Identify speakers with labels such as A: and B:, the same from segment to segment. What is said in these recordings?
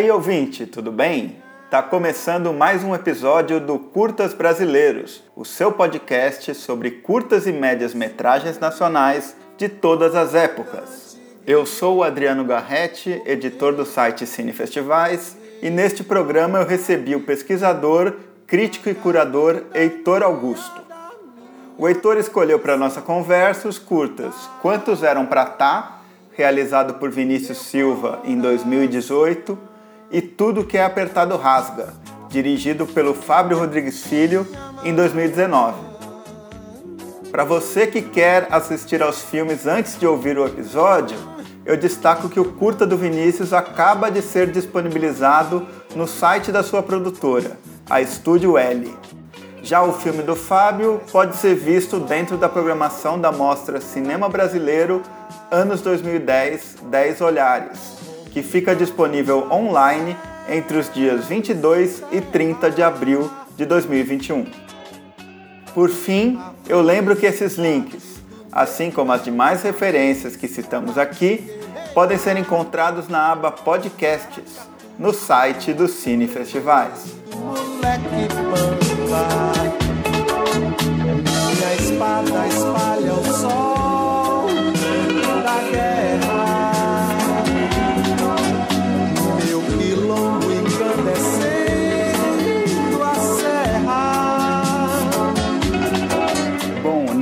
A: Aí, ouvinte, tudo bem? Tá começando mais um episódio do Curtas Brasileiros, o seu podcast sobre curtas e médias metragens nacionais de todas as épocas. Eu sou o Adriano Garretti, editor do site Cine Festivais, e neste programa eu recebi o pesquisador, crítico e curador Heitor Augusto. O Heitor escolheu para nossa conversa os curtas Quantos Eram Pra Tá, realizado por Vinícius Silva em 2018, e Tudo Que é Apertado Rasga, dirigido pelo Fábio Rodrigues Filho em 2019. Para você que quer assistir aos filmes antes de ouvir o episódio, eu destaco que o curta do Vinícius acaba de ser disponibilizado no site da sua produtora, a Estúdio L. Já o filme do Fábio pode ser visto dentro da programação da mostra Cinema Brasileiro Anos 2010 10 Olhares, que fica disponível online entre os dias 22 e 30 de abril de 2021. Por fim, eu lembro que esses links, assim como as demais referências que citamos aqui, podem ser encontrados na aba Podcasts, no site do Cine Festivais. Minha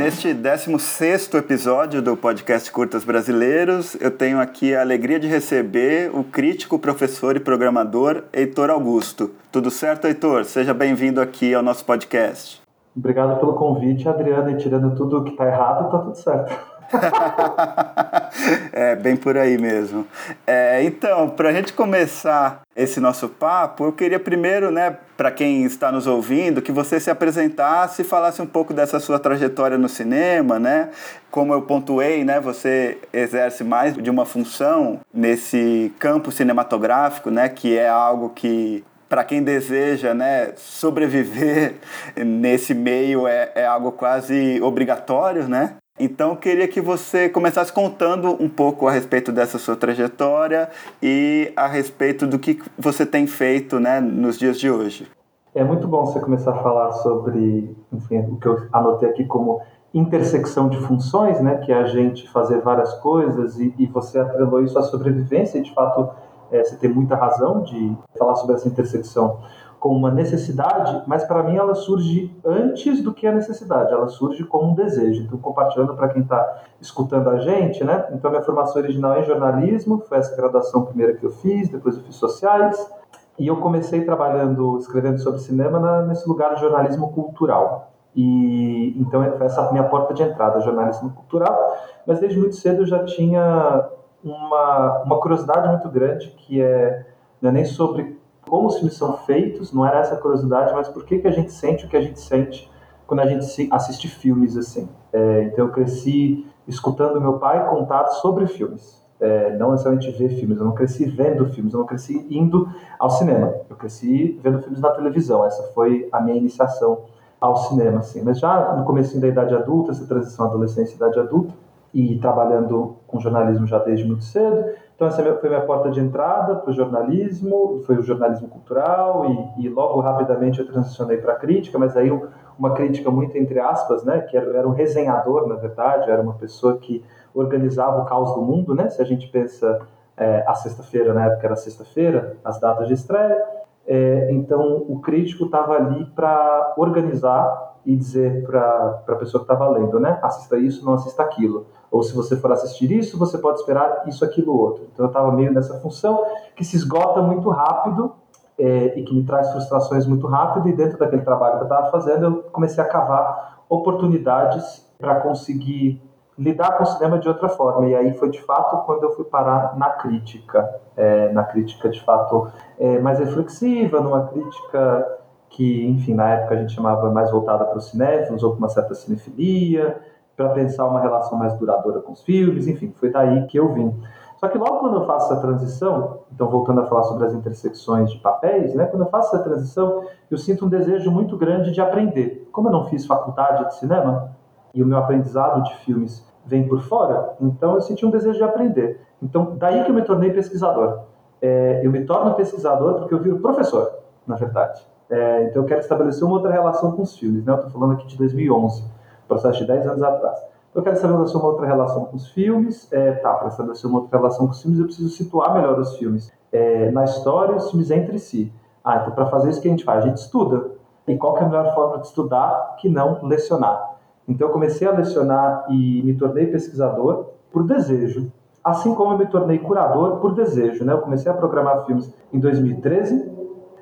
A: neste 16 episódio do podcast Curtas Brasileiros, eu tenho aqui a alegria de receber o crítico, professor e programador Heitor Augusto. Tudo certo, Heitor? Seja bem-vindo aqui ao nosso podcast.
B: Obrigado pelo convite, Adriana, e tirando tudo que está errado, tá tudo certo.
A: é, bem por aí mesmo. É, então, para a gente começar esse nosso papo, eu queria primeiro, né, para quem está nos ouvindo, que você se apresentasse e falasse um pouco dessa sua trajetória no cinema, né? Como eu pontuei, né, você exerce mais de uma função nesse campo cinematográfico, né, que é algo que para quem deseja né, sobreviver nesse meio é, é algo quase obrigatório, né? Então, queria que você começasse contando um pouco a respeito dessa sua trajetória e a respeito do que você tem feito né, nos dias de hoje.
B: É muito bom você começar a falar sobre enfim, o que eu anotei aqui como intersecção de funções, né, que é a gente fazer várias coisas e, e você atrelou isso à sobrevivência e, de fato, é, você tem muita razão de falar sobre essa intersecção como uma necessidade, mas para mim ela surge antes do que a necessidade, ela surge como um desejo. Então, compartilhando para quem está escutando a gente, né? Então, minha formação original é em jornalismo, foi essa graduação primeira que eu fiz, depois eu fiz sociais, e eu comecei trabalhando, escrevendo sobre cinema na, nesse lugar de jornalismo cultural. E então foi essa minha porta de entrada, jornalismo cultural. Mas desde muito cedo eu já tinha uma, uma curiosidade muito grande que é não é nem sobre como os filmes são feitos, não era essa curiosidade, mas por que, que a gente sente o que a gente sente quando a gente assiste filmes assim. É, então eu cresci escutando meu pai contar sobre filmes, é, não necessariamente ver filmes, eu não cresci vendo filmes, eu não cresci indo ao cinema, eu cresci vendo filmes na televisão, essa foi a minha iniciação ao cinema, assim. Mas já no começo da idade adulta, essa transição adolescência idade adulta, e trabalhando com jornalismo já desde muito cedo. Então essa foi minha porta de entrada para o jornalismo, foi o jornalismo cultural e, e logo rapidamente eu transicionei para a crítica, mas aí uma crítica muito entre aspas, né, que era, era um resenhador na verdade, era uma pessoa que organizava o caos do mundo, né, se a gente pensa é, a sexta-feira, na época era sexta-feira, as datas de estreia, é, então o crítico estava ali para organizar e dizer para a pessoa que estava lendo, né, assista isso, não assista aquilo ou se você for assistir isso, você pode esperar isso, aquilo, outro. Então eu estava meio nessa função que se esgota muito rápido é, e que me traz frustrações muito rápido. E dentro daquele trabalho que eu estava fazendo, eu comecei a cavar oportunidades para conseguir lidar com o cinema de outra forma. E aí foi de fato quando eu fui parar na crítica, é, na crítica de fato é, mais reflexiva, numa crítica que, enfim, na época a gente chamava mais voltada para os cinéfilos ou com uma certa cinefilia para pensar uma relação mais duradoura com os filmes, enfim, foi daí que eu vim. Só que logo quando eu faço essa transição, então voltando a falar sobre as intersecções de papéis, né, quando eu faço essa transição, eu sinto um desejo muito grande de aprender. Como eu não fiz faculdade de cinema e o meu aprendizado de filmes vem por fora, então eu senti um desejo de aprender. Então daí que eu me tornei pesquisador. é, eu me torno pesquisador porque eu viro professor, na verdade. É, então eu quero estabelecer uma outra relação com os filmes, né? Eu estou falando aqui de 2011, processo de 10 anos atrás. Eu quero estabelecer uma outra relação com os filmes. É, tá, para estabelecer uma outra relação com os filmes, eu preciso situar melhor os filmes é, na história, os filmes entre si. Ah, então para fazer isso, o que a gente faz? A gente estuda. E qual é a melhor forma de estudar que não lecionar? Então eu comecei a lecionar e me tornei pesquisador por desejo. Assim como eu me tornei curador por desejo. Né? Eu comecei a programar filmes em 2013,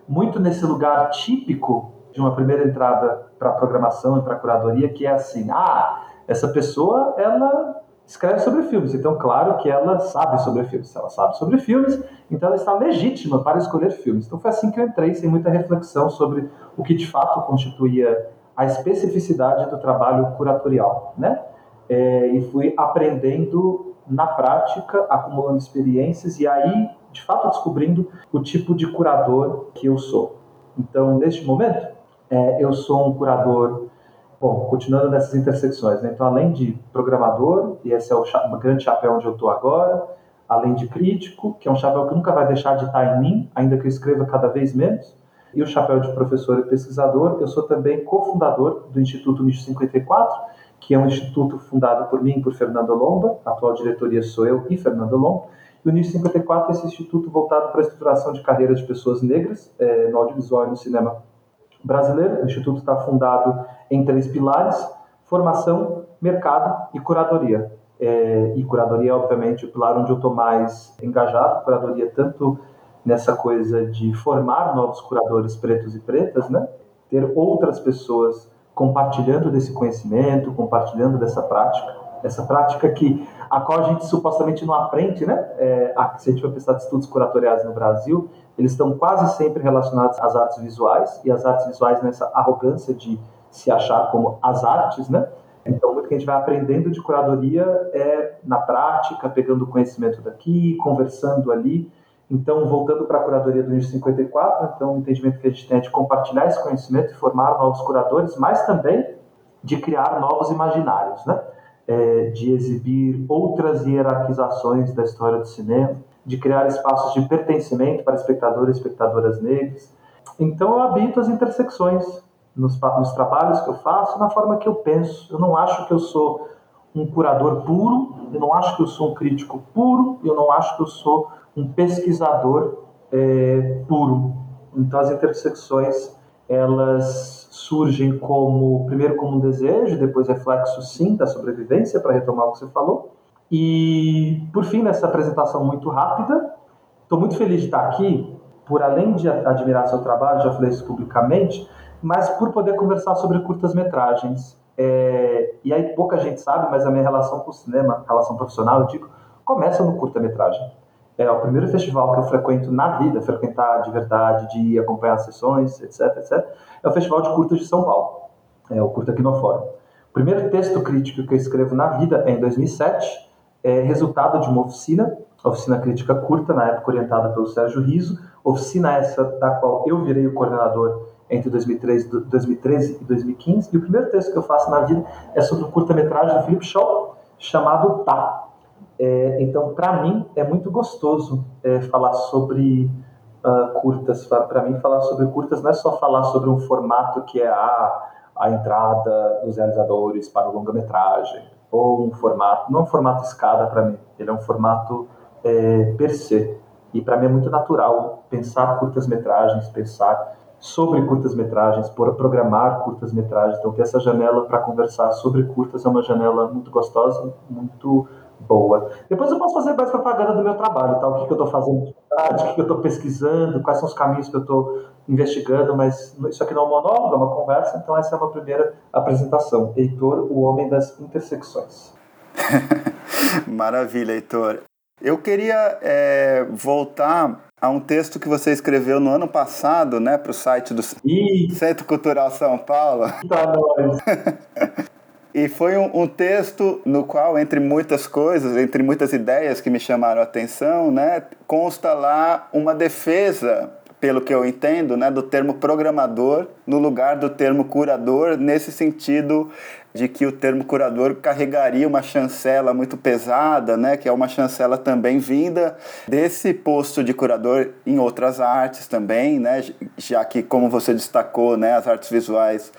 B: muito nesse lugar típico de uma primeira entrada para programação e para curadoria, que é assim: ah, essa pessoa ela escreve sobre filmes, então claro que ela sabe sobre filmes. Se ela sabe sobre filmes, então ela está legítima para escolher filmes. Então foi assim que eu entrei, sem muita reflexão sobre o que de fato constituía a especificidade do trabalho curatorial, né? É, e fui aprendendo na prática, acumulando experiências e aí, de fato, descobrindo o tipo de curador que eu sou. Então, neste momento, é, eu sou um curador, bom, continuando nessas intersecções, né? então, além de programador, e esse é o, grande chapéu onde eu estou agora, além de crítico, que é um chapéu que nunca vai deixar de estar em mim, ainda que eu escreva cada vez menos, e o chapéu de professor e pesquisador, eu sou também cofundador do Instituto Nicho 54, que é um instituto fundado por mim e por Fernando Lomba, a atual diretoria sou eu e Fernando Lomba, e o Nicho 54 é esse instituto voltado para a estruturação de carreiras de pessoas negras é, no audiovisual e no cinema brasileiro. O instituto está fundado em três pilares, formação, mercado e curadoria. É, e curadoria, obviamente, o pilar onde eu estou mais engajado, curadoria tanto nessa coisa de formar novos curadores pretos e pretas, né? ter outras pessoas compartilhando desse conhecimento, compartilhando dessa prática, essa prática que a qual a gente supostamente não aprende, né? É, se a gente for pensar de estudos curatoriais no Brasil, eles estão quase sempre relacionados às artes visuais e as artes visuais nessa arrogância de se achar como as artes, né? Então, muito que a gente vai aprendendo de curadoria é na prática, pegando conhecimento daqui, conversando ali. Então, voltando para a curadoria do NIS 54, então o entendimento que a gente tem é de compartilhar esse conhecimento e formar novos curadores, mas também de criar novos imaginários, né? É, de exibir outras hierarquizações da história do cinema, de criar espaços de pertencimento para espectadores e espectadoras negros. Então, eu habito as intersecções nos, nos trabalhos que eu faço, na forma que eu penso. Eu não acho que eu sou um curador puro, eu não acho que eu sou um crítico puro, eu não acho que eu sou um pesquisador é, puro. Então as intersecções elas surgem como primeiro como um desejo, depois reflexo sim da sobrevivência para retomar o que você falou. E por fim nessa apresentação muito rápida, estou muito feliz de estar aqui por além de admirar seu trabalho, já falei isso publicamente, mas por poder conversar sobre curtas metragens. É, e aí pouca gente sabe, mas a minha relação com o cinema, relação profissional, eu digo, começa no curta-metragem é o primeiro festival que eu frequento na vida, frequentar de verdade, de ir acompanhar sessões, etc, etc. É o Festival de Curtas de São Paulo, é o Curta Quinofórum. O primeiro texto crítico que eu escrevo na vida é em 2007, é resultado de uma oficina, oficina crítica curta, na época orientada pelo Sérgio Riso, oficina essa da qual eu virei o coordenador entre 2013, 2013 e 2015, e o primeiro texto que eu faço na vida é sobre um curta-metragem do Philip Shaw, chamado Tá, é, então, para mim, é muito gostoso é, falar sobre uh, curtas. Para mim, falar sobre curtas não é só falar sobre um formato que é a, a entrada dos realizadores para o longa-metragem, ou um formato, não é um formato escada para mim, ele é um formato é, per se. E para mim é muito natural pensar curtas-metragens, pensar sobre curtas-metragens, programar curtas-metragens. Então, ter essa janela para conversar sobre curtas é uma janela muito gostosa, muito boa. Depois eu posso fazer mais propaganda do meu trabalho, tá? o que, que eu estou fazendo de verdade, o que, que eu estou pesquisando, quais são os caminhos que eu estou investigando, mas isso aqui não é um monólogo, é uma conversa, então essa é uma primeira apresentação. Heitor, o homem das intersecções.
A: Maravilha, Heitor. Eu queria é, voltar a um texto que você escreveu no ano passado, né, para o site do Ih. Centro Cultural São Paulo.
B: Tá nós.
A: E foi um, um, texto no qual, entre muitas coisas, entre muitas ideias que me chamaram a atenção, né, consta lá uma defesa pelo que eu entendo, né, do termo programador no lugar do termo curador, nesse sentido de que o termo curador carregaria uma chancela muito pesada, né, que é uma chancela também vinda desse posto de curador em outras artes também, né, já que como você destacou, né, as artes visuais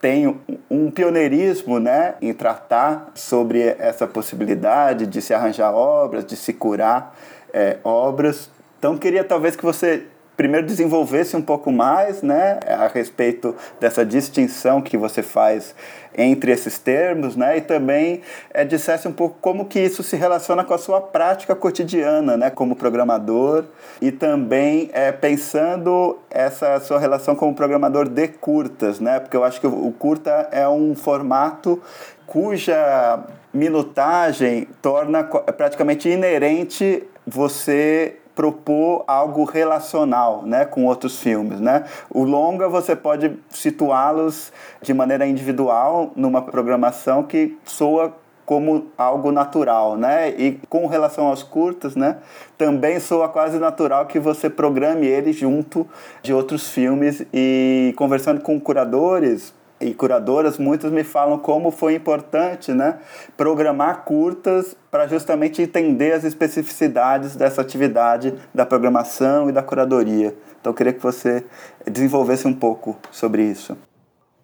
A: têm um pioneirismo, né, em tratar sobre essa possibilidade de se arranjar obras, de se curar é, obras. Então queria talvez que você primeiro desenvolvesse um pouco mais, né, a respeito dessa distinção que você faz entre esses termos, né, e também é, dissesse um pouco como que isso se relaciona com a sua prática cotidiana, né, como programador, e também é, pensando essa sua relação como programador de curtas, né, porque eu acho que o curta é um formato cuja minutagem torna praticamente inerente você propor algo relacional né, com outros filmes. Né? O longa você pode situá-los de maneira individual numa programação que soa como algo natural, né? E com relação aos curtas, né? Também soa quase natural que você programe eles junto de outros filmes e conversando com curadores, e curadoras, muitas me falam como foi importante né, programar curtas para justamente entender as especificidades dessa atividade da programação e da curadoria. Então, eu queria que você desenvolvesse um pouco sobre isso.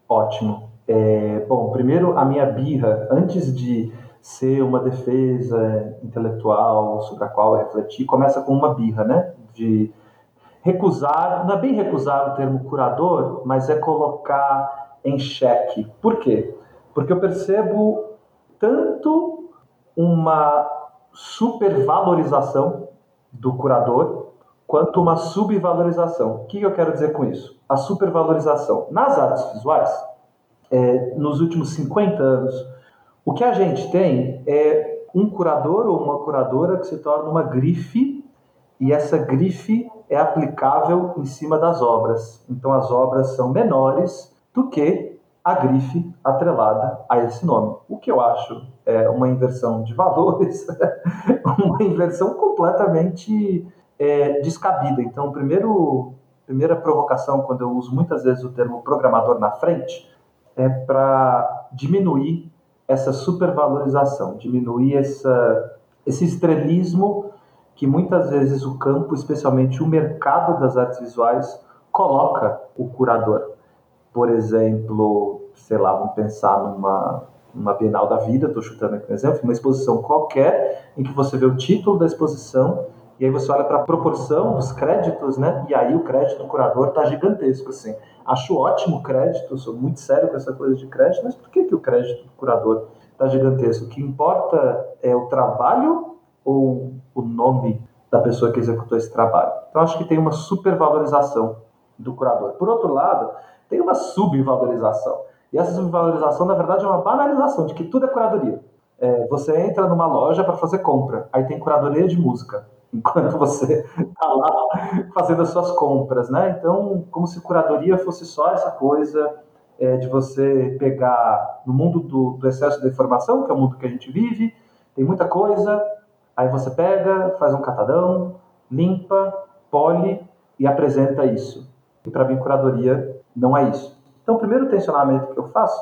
B: Ótimo. É, bom, primeiro, a minha birra, antes de ser uma defesa intelectual sobre a qual eu refleti, começa com uma birra, né? De recusar, não é bem recusar o termo curador, mas é colocar em xeque. Por quê? Porque eu percebo tanto uma supervalorização do curador quanto uma subvalorização. O que eu quero dizer com isso? A supervalorização. Nas artes visuais, é, nos últimos 50 anos, o que a gente tem é um curador ou uma curadora que se torna uma grife e essa grife é aplicável em cima das obras. Então as obras são menores do que a grife atrelada a esse nome. O que eu acho é uma inversão de valores, uma inversão completamente é, descabida. Então, primeiro, primeira provocação, quando eu uso muitas vezes o termo programador na frente, é para diminuir essa supervalorização, diminuir essa, esse estrelismo que muitas vezes o campo, especialmente o mercado das artes visuais, coloca o curador por exemplo, sei lá, vamos pensar numa, numa Bienal da Vida, estou chutando aqui um exemplo, uma exposição qualquer, em que você vê o título da exposição, e aí você olha para a proporção dos créditos, né? E aí o crédito do curador está gigantesco, assim. Acho ótimo o crédito, sou muito sério com essa coisa de crédito, mas por que, que o crédito do curador está gigantesco? O que importa é o trabalho ou o nome da pessoa que executou esse trabalho? Então acho que tem uma supervalorização do curador. Por outro lado, tem uma subvalorização. E essa subvalorização, na verdade, é uma banalização de que tudo é curadoria. É, você entra numa loja para fazer compra, aí tem curadoria de música, enquanto você está lá fazendo as suas compras, né? Então, como se curadoria fosse só essa coisa é, de você pegar no mundo do, do excesso de informação, que é o mundo que a gente vive, tem muita coisa, aí você pega, faz um catadão, limpa, pole e apresenta isso. E para mim, curadoria não é isso. Então, o primeiro tensionamento que eu faço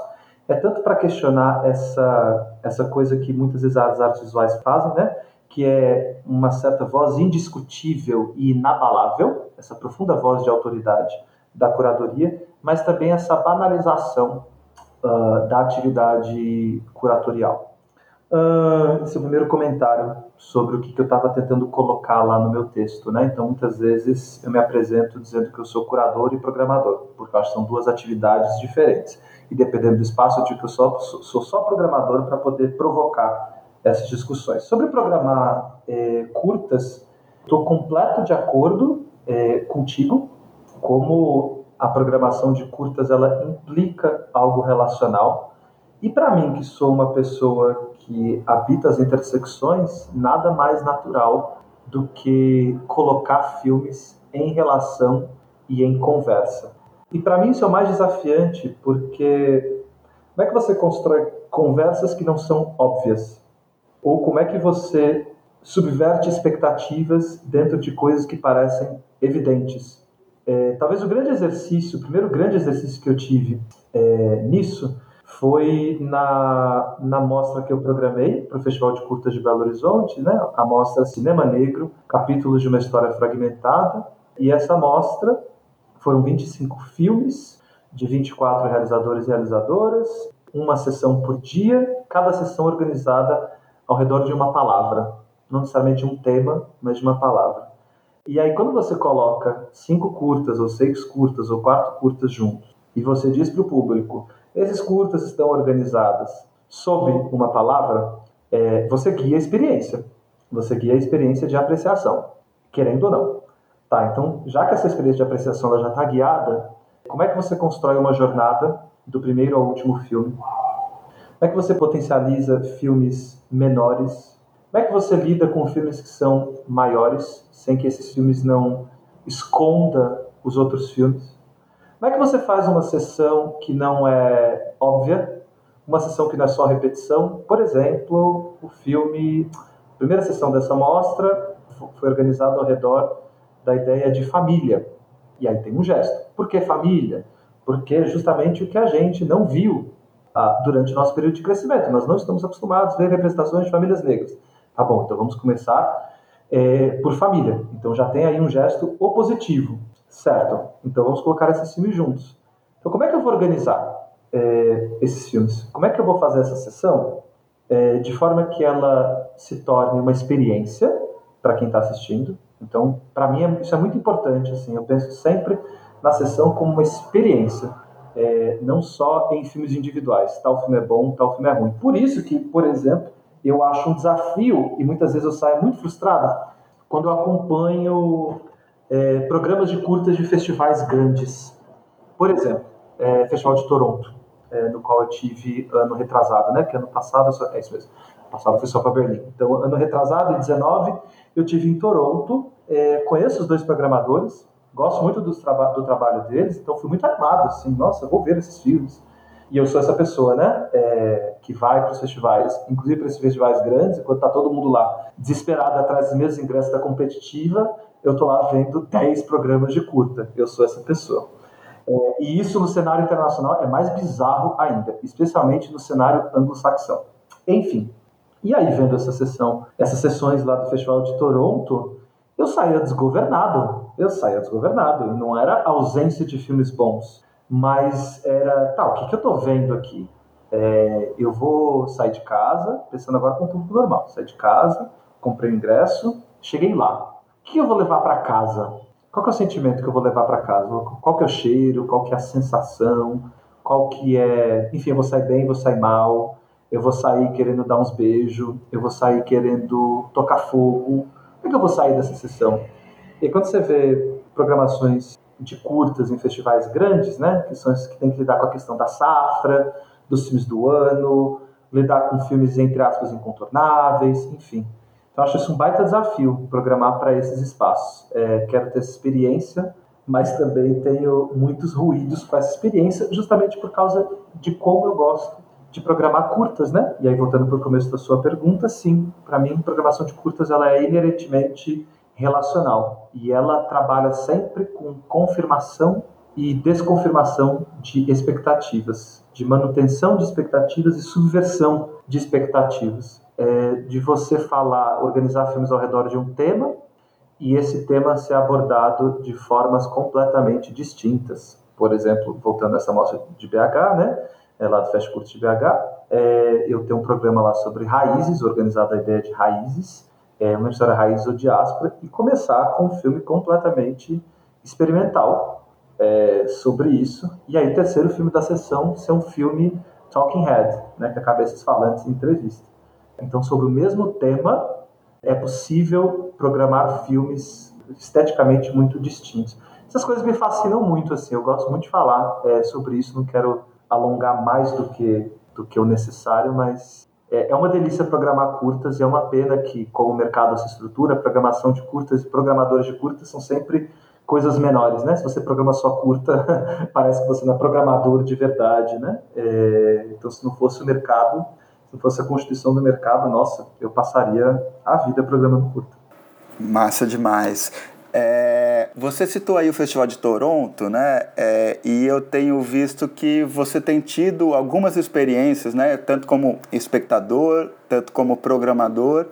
B: é tanto para questionar essa, essa coisa que muitas vezes as artes visuais fazem, né? que é uma certa voz indiscutível e inabalável, essa profunda voz de autoridade da curadoria, mas também essa banalização uh, da atividade curatorial. Uh, esse é o primeiro comentário sobre o que, que eu estava tentando colocar lá no meu texto. Né? Então, muitas vezes eu me apresento dizendo que eu sou curador e programador, porque eu acho que são duas atividades diferentes. E dependendo do espaço, eu digo que eu só, sou só programador para poder provocar essas discussões. Sobre programar é, curtas, estou completo de acordo é, contigo, como a programação de curtas ela implica algo relacional e para mim, que sou uma pessoa que habita as intersecções, nada mais natural do que colocar filmes em relação e em conversa. E para mim isso é o mais desafiante, porque como é que você constrói conversas que não são óbvias? Ou como é que você subverte expectativas dentro de coisas que parecem evidentes? É, talvez o grande exercício, o primeiro grande exercício que eu tive é, nisso foi na, na mostra que eu programei para o Festival de Curtas de Belo Horizonte, né? a mostra Cinema Negro, Capítulos de uma História Fragmentada. E essa mostra foram 25 filmes de 24 realizadores e realizadoras, uma sessão por dia, cada sessão organizada ao redor de uma palavra, não necessariamente um tema, mas de uma palavra. E aí, quando você coloca cinco curtas, ou seis curtas, ou quatro curtas juntos, e você diz para o público, esses curtas estão organizados sob uma palavra, é, você guia a experiência. Você guia a experiência de apreciação, querendo ou não. Tá, então, já que essa experiência de apreciação já está guiada, como é que você constrói uma jornada do primeiro ao último filme? Como é que você potencializa filmes menores? Como é que você lida com filmes que são maiores, sem que esses filmes não esconda os outros filmes? Como é que você faz uma sessão que não é óbvia, uma sessão que não é só repetição? Por exemplo, o filme, a primeira sessão dessa mostra foi organizada ao redor da ideia de família. E aí tem um gesto. Por que família? Porque justamente o que a gente não viu ah, durante o nosso período de crescimento. Nós não estamos acostumados a ver representações de famílias negras. Tá bom, então vamos começar é, por família. Então já tem aí um gesto opositivo, certo? Então vamos colocar esses filmes juntos. Então como é que eu vou organizar é, esses filmes? Como é que eu vou fazer essa sessão é, de forma que ela se torne uma experiência para quem está assistindo, então, para mim, é, isso é muito importante. Assim, eu penso sempre na sessão como uma experiência, é, não só em filmes individuais. Tal filme é bom, tal filme é ruim. Por isso que, por exemplo, eu acho um desafio e muitas vezes eu saio muito frustrado quando eu acompanho é, programas de curtas de festivais grandes. Por exemplo, é, Festival de Toronto, é, no qual eu tive ano retrasado, né? Que ano passado, é isso mesmo, passado só para Berlim. Então, ano retrasado, em 19, eu tive em Toronto, é, conheço os dois programadores, gosto muito do, traba do trabalho deles, então fui muito animado, assim, nossa, vou ver esses filmes. E eu sou essa pessoa, né, é, que vai para os festivais, inclusive para esses festivais grandes, enquanto está todo mundo lá desesperado atrás dos mesmos ingressos da competitiva, eu estou lá vendo 10 programas de curta. Eu sou essa pessoa. É, e isso no cenário internacional é mais bizarro ainda, especialmente no cenário anglo-saxão. Enfim, e aí, vendo essa sessão, essas sessões lá do Festival de Toronto, eu saía desgovernado. Eu saía desgovernado. Não era ausência de filmes bons, mas era, tá, o que, que eu tô vendo aqui? É, eu vou sair de casa, pensando agora com o público normal. Saí de casa, comprei o ingresso, cheguei lá. Que eu vou levar para casa? Qual é o sentimento que eu vou levar para casa? Qual que é o cheiro? Qual que é a sensação? Qual que é... Enfim, eu vou sair bem, vou sair mal eu vou sair querendo dar uns beijos, eu vou sair querendo tocar fogo. Como é que eu vou sair dessa sessão? E quando você vê programações de curtas em festivais grandes, né, que são esses que tem que lidar com a questão da safra, dos filmes do ano, lidar com filmes entre aspas incontornáveis, enfim. Então acho isso um baita desafio programar para esses espaços. É, quero ter essa experiência, mas também tenho muitos ruídos com essa experiência, justamente por causa de como eu gosto de programar curtas, né? E aí voltando para o começo da sua pergunta, sim, para mim programação de curtas ela é inerentemente relacional e ela trabalha sempre com confirmação e desconfirmação de expectativas, de manutenção de expectativas e subversão de expectativas, é, de você falar, organizar filmes ao redor de um tema e esse tema ser abordado de formas completamente distintas. Por exemplo, voltando a essa mostra de BH, né? é, lá do Fast Curso de BH. É, eu tenho um programa lá sobre raízes, organizado a ideia de raízes, é, uma história raiz ou diáspora, e começar com um filme completamente experimental é, sobre isso. E aí, terceiro filme da sessão ser um filme Talking Head, né, que é cabeças falantes em entrevista. Então, sobre o mesmo tema, é possível programar filmes esteticamente muito distintos. Essas coisas me fascinam muito, assim, eu gosto muito de falar é, sobre isso, não quero alongar mais do que, do que o necessário, mas é, é uma delícia programar curtas e é uma pena que, como o mercado se estrutura, programação de curtas e programadores de curtas são sempre coisas menores, né? Se você programa só curta, parece que você não é programador de verdade, né? É, então, se não fosse o mercado, se fosse a constituição do mercado, nossa, eu passaria a vida programando curta.
A: Massa demais. É, você citou aí o Festival de Toronto, né? É, e eu tenho visto que você tem tido algumas experiências, né? Tanto como espectador, tanto como programador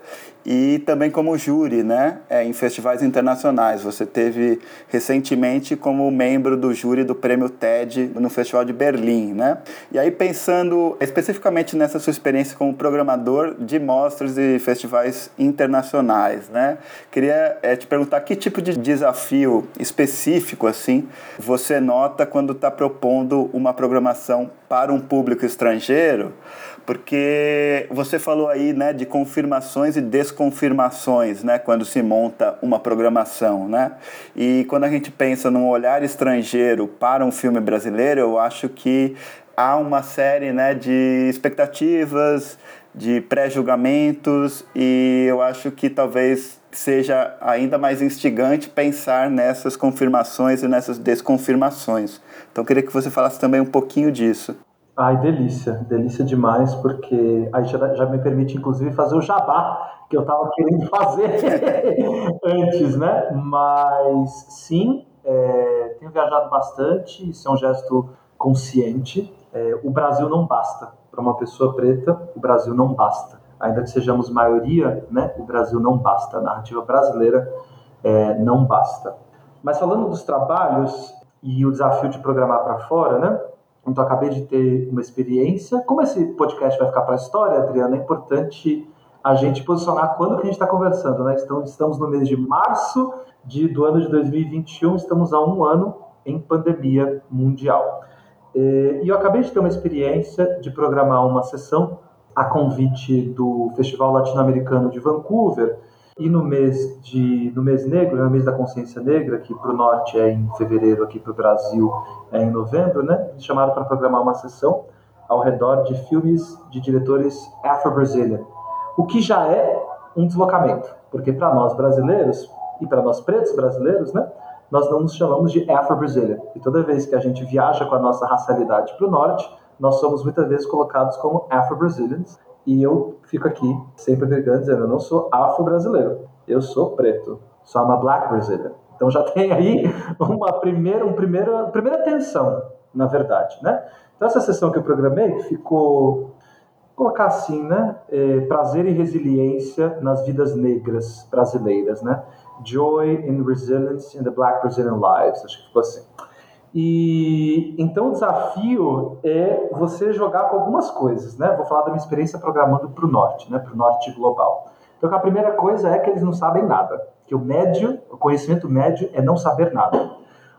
A: e também como júri, né, é, em festivais internacionais. Você teve recentemente como membro do júri do Prêmio TED no Festival de Berlim, né? E aí pensando especificamente nessa sua experiência como programador de mostras e festivais internacionais, né? Queria é, te perguntar que tipo de desafio específico assim você nota quando está propondo uma programação para um público estrangeiro? Porque você falou aí né, de confirmações e desconfirmações né, quando se monta uma programação. Né? E quando a gente pensa num olhar estrangeiro para um filme brasileiro, eu acho que há uma série né, de expectativas, de pré-julgamentos, e eu acho que talvez seja ainda mais instigante pensar nessas confirmações e nessas desconfirmações. Então, eu queria que você falasse também um pouquinho disso.
B: Ai, delícia, delícia demais, porque aí já, já me permite, inclusive, fazer o jabá que eu estava querendo fazer antes, né? Mas sim, é, tenho viajado bastante, isso é um gesto consciente. É, o Brasil não basta. Para uma pessoa preta, o Brasil não basta. Ainda que sejamos maioria, né? O Brasil não basta. A narrativa brasileira é, não basta. Mas falando dos trabalhos e o desafio de programar para fora, né? Então, acabei de ter uma experiência. Como esse podcast vai ficar para a história, Adriana, é importante a gente posicionar quando que a gente está conversando, né? Estamos, estamos no mês de março de, do ano de 2021, estamos há um ano em pandemia mundial. E eu acabei de ter uma experiência de programar uma sessão a convite do Festival Latino-Americano de Vancouver, e no mês de no mês negro, no mês da consciência negra, que para o norte é em fevereiro, aqui para o Brasil é em novembro, né? Eles chamaram para programar uma sessão ao redor de filmes de diretores afro-brazilian, o que já é um deslocamento, porque para nós brasileiros e para nós pretos brasileiros, né? Nós não nos chamamos de afro-brazilian. E toda vez que a gente viaja com a nossa racialidade para o norte, nós somos muitas vezes colocados como afro-brazilians e eu fico aqui sempre brigando, dizendo: eu não sou afro-brasileiro, eu sou preto, sou uma black Brazilian. Então já tem aí uma primeira, uma primeira, primeira tensão, na verdade, né? Então essa sessão que eu programei ficou colocar assim, né? É, prazer e resiliência nas vidas negras brasileiras, né? Joy and resilience in the Black Brazilian lives, acho que ficou assim. E então o desafio é você jogar com algumas coisas, né? Vou falar da minha experiência programando para o norte, né? Para o norte global. Então a primeira coisa é que eles não sabem nada, que o médio, o conhecimento médio é não saber nada.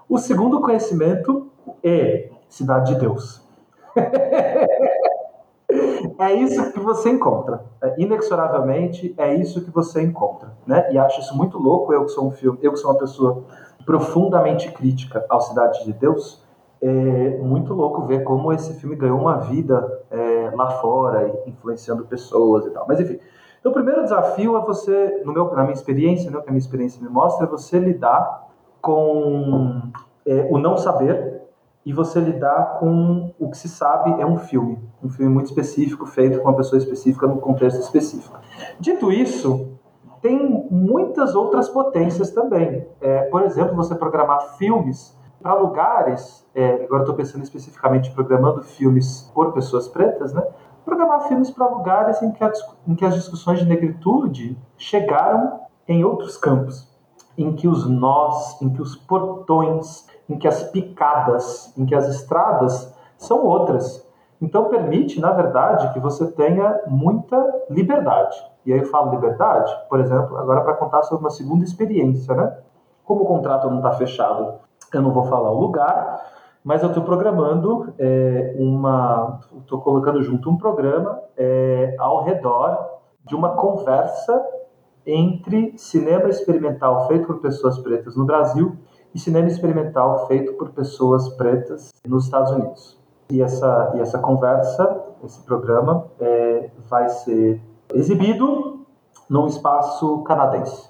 B: O segundo conhecimento é cidade de Deus. é isso que você encontra. É, inexoravelmente é isso que você encontra, né? E acho isso muito louco. Eu que sou um filme, eu que sou uma pessoa profundamente crítica ao Cidade de Deus, é muito louco ver como esse filme ganhou uma vida é, lá fora, influenciando pessoas e tal. Mas enfim, então o primeiro desafio é você, no meu, na minha experiência, né, que a minha experiência me mostra, é você lidar com é, o não saber e você lidar com o que se sabe é um filme, um filme muito específico, feito com uma pessoa específica, num contexto específico. Dito isso, tem muitas outras potências também. É, por exemplo, você programar filmes para lugares, é, agora estou pensando especificamente programando filmes por pessoas pretas, né? Programar filmes para lugares em que, a, em que as discussões de negritude chegaram em outros campos, em que os nós, em que os portões, em que as picadas, em que as estradas são outras. Então permite, na verdade, que você tenha muita liberdade. E aí eu falo liberdade, por exemplo, agora para contar sobre uma segunda experiência, né? Como o contrato não está fechado, eu não vou falar o lugar, mas eu estou programando é, uma, estou colocando junto um programa é, ao redor de uma conversa entre cinema experimental feito por pessoas pretas no Brasil e cinema experimental feito por pessoas pretas nos Estados Unidos. E essa, e essa conversa, esse programa, é, vai ser exibido num espaço canadense.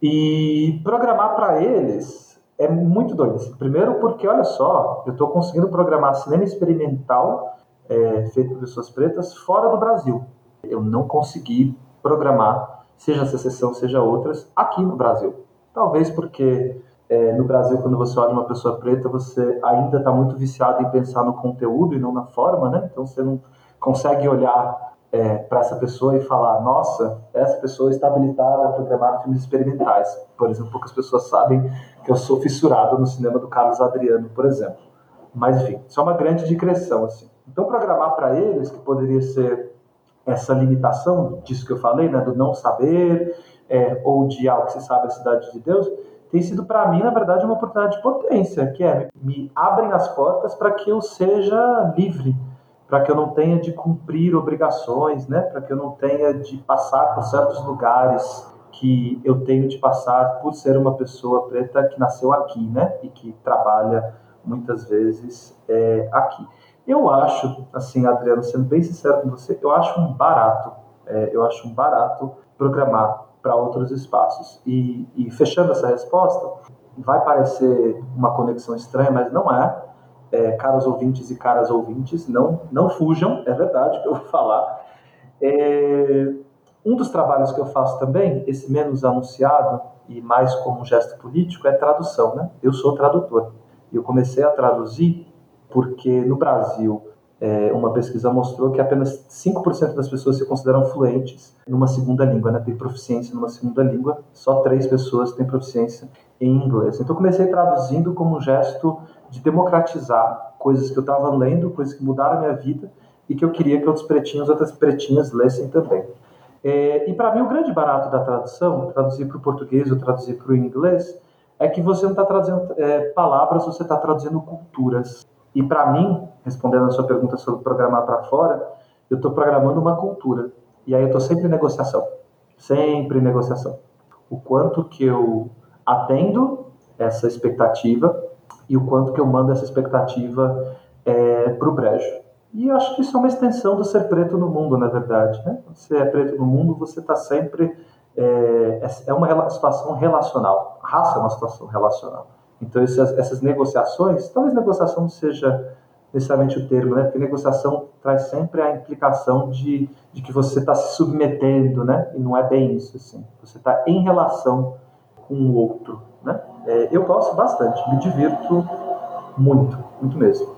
B: E programar para eles é muito doido. Primeiro porque, olha só, eu estou conseguindo programar cinema experimental é, feito por pessoas pretas fora do Brasil. Eu não consegui programar, seja essa sessão, seja outras, aqui no Brasil. Talvez porque é, no Brasil, quando você olha uma pessoa preta, você ainda está muito viciado em pensar no conteúdo e não na forma, né? Então você não consegue olhar é, para essa pessoa e falar: nossa, essa pessoa está habilitada a programar filmes experimentais. Por exemplo, poucas pessoas sabem que eu sou fissurado no cinema do Carlos Adriano, por exemplo. Mas enfim, isso é uma grande digressão assim. Então programar para eles que poderia ser essa limitação disso que eu falei, né, do não saber é, ou de algo que se sabe a cidade de Deus, tem sido para mim, na verdade, uma oportunidade de potência, que é me abrem as portas para que eu seja livre, para que eu não tenha de cumprir obrigações, né, para que eu não tenha de passar por certos lugares que eu tenho de passar por ser uma pessoa preta que nasceu aqui, né, e que trabalha muitas vezes é, aqui. Eu acho, assim, Adriano, sendo bem sincero com você, eu acho um barato, é, eu acho um barato programar para outros espaços. E, e, fechando essa resposta, vai parecer uma conexão estranha, mas não é. é caros ouvintes e caras ouvintes, não, não fujam, é verdade que eu vou falar. É, um dos trabalhos que eu faço também, esse menos anunciado e mais como gesto político, é tradução. Né? Eu sou tradutor. Eu comecei a traduzir porque no Brasil é, uma pesquisa mostrou que apenas 5% das pessoas se consideram fluentes numa segunda língua, né? tem proficiência numa segunda língua, só três pessoas têm proficiência em inglês. Então comecei traduzindo como um gesto de democratizar coisas que eu estava lendo, coisas que mudaram a minha vida e que eu queria que outros pretinhos, outras pretinhas lessem também. É, e para mim o grande barato da tradução, traduzir para o português ou traduzir para o inglês, é que você não está traduzindo é, palavras, você está traduzindo culturas. E para mim, respondendo a sua pergunta sobre programar para fora, eu estou programando uma cultura. E aí eu estou sempre em negociação. Sempre em negociação. O quanto que eu atendo essa expectativa e o quanto que eu mando essa expectativa é, para o brejo. E acho que isso é uma extensão do ser preto no mundo, na verdade. Né? Você é preto no mundo, você está sempre. É, é uma situação relacional. Raça é uma situação relacional. Então, essas, essas negociações, talvez negociação não seja necessariamente o termo, né? Porque negociação traz sempre a implicação de, de que você está se submetendo, né? E não é bem isso, assim. Você está em relação com o outro, né? É, eu gosto bastante, me divirto muito, muito mesmo.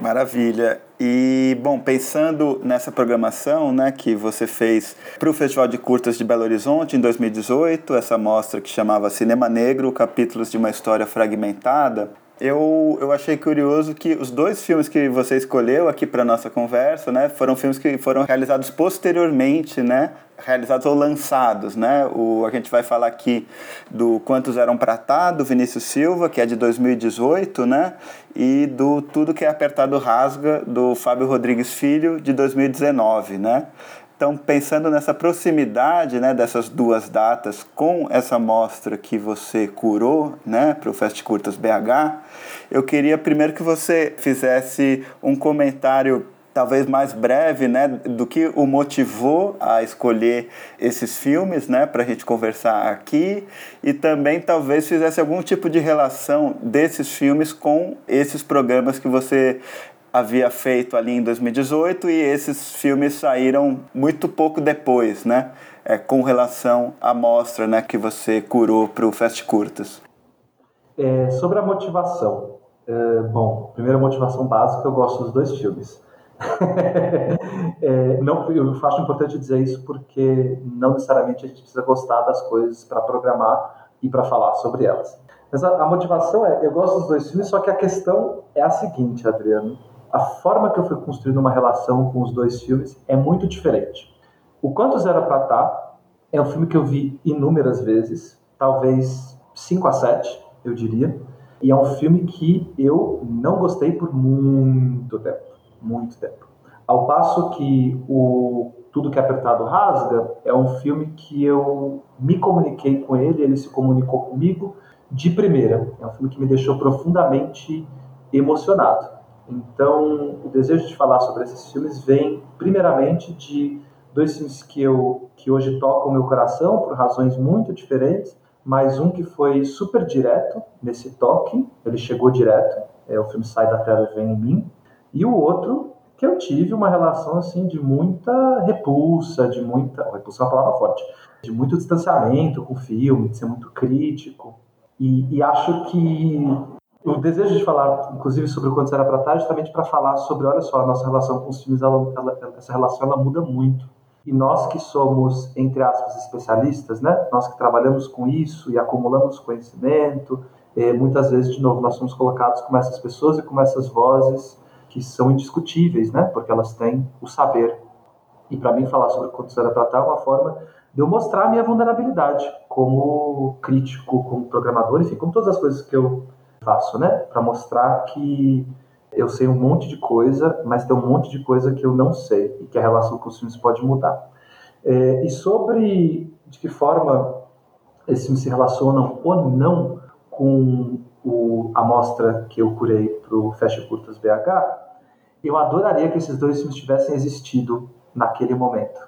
A: Maravilha. E, bom, pensando nessa programação né, que você fez para o Festival de Curtas de Belo Horizonte em 2018, essa mostra que chamava Cinema Negro, Capítulos de uma História Fragmentada, eu, eu achei curioso que os dois filmes que você escolheu aqui para nossa conversa, né, foram filmes que foram realizados posteriormente, né, realizados ou lançados, né? O a gente vai falar aqui do Quantos eram Pratá, do Vinícius Silva, que é de 2018, né? E do Tudo que é apertado rasga do Fábio Rodrigues Filho de 2019, né? Então, pensando nessa proximidade né, dessas duas datas com essa mostra que você curou né, para o Fest Curtas BH, eu queria primeiro que você fizesse um comentário talvez mais breve, né, do que o motivou a escolher esses filmes, né, para a gente conversar aqui, e também talvez fizesse algum tipo de relação desses filmes com esses programas que você havia feito ali em 2018 e esses filmes saíram muito pouco depois, né? É, com relação à mostra né, que você curou para o Fast Curtas.
B: É, sobre a motivação. É, bom, primeira motivação básica, eu gosto dos dois filmes. é, não, eu acho importante dizer isso porque não necessariamente a gente precisa gostar das coisas para programar e para falar sobre elas. Mas a, a motivação é, eu gosto dos dois filmes, só que a questão é a seguinte, Adriano a forma que eu fui construindo uma relação com os dois filmes é muito diferente. O Quantos Era Pra Tá é um filme que eu vi inúmeras vezes, talvez 5 a 7, eu diria, e é um filme que eu não gostei por muito tempo, muito tempo. Ao passo que o Tudo que é Apertado Rasga é um filme que eu me comuniquei com ele, ele se comunicou comigo de primeira. É um filme que me deixou profundamente emocionado. Então, o desejo de falar sobre esses filmes vem, primeiramente, de dois filmes que, eu, que hoje tocam o meu coração por razões muito diferentes, mas um que foi super direto nesse toque, ele chegou direto, é o filme Sai da Terra e Vem em Mim, e o outro que eu tive uma relação assim de muita repulsa, de muita repulsa é uma palavra forte, de muito distanciamento com o filme, de ser muito crítico. E, e acho que o desejo de falar, inclusive, sobre o Quanto Será Pra Tá, é justamente para falar sobre, olha só, a nossa relação com os filmes, ela, ela, essa relação ela muda muito. E nós que somos, entre aspas, especialistas, né? Nós que trabalhamos com isso e acumulamos conhecimento, eh, muitas vezes, de novo, nós somos colocados como essas pessoas e como essas vozes que são indiscutíveis, né? Porque elas têm o saber. E para mim falar sobre Quanto Será Pra Tá é uma forma de eu mostrar a minha vulnerabilidade como crítico, como programador, enfim, como todas as coisas que eu faço, né? Para mostrar que eu sei um monte de coisa, mas tem um monte de coisa que eu não sei e que a relação com os filmes pode mudar. É, e sobre de que forma esses filmes se relacionam ou não com o, a mostra que eu curei para o Fecha Curtas BH, eu adoraria que esses dois filmes tivessem existido naquele momento.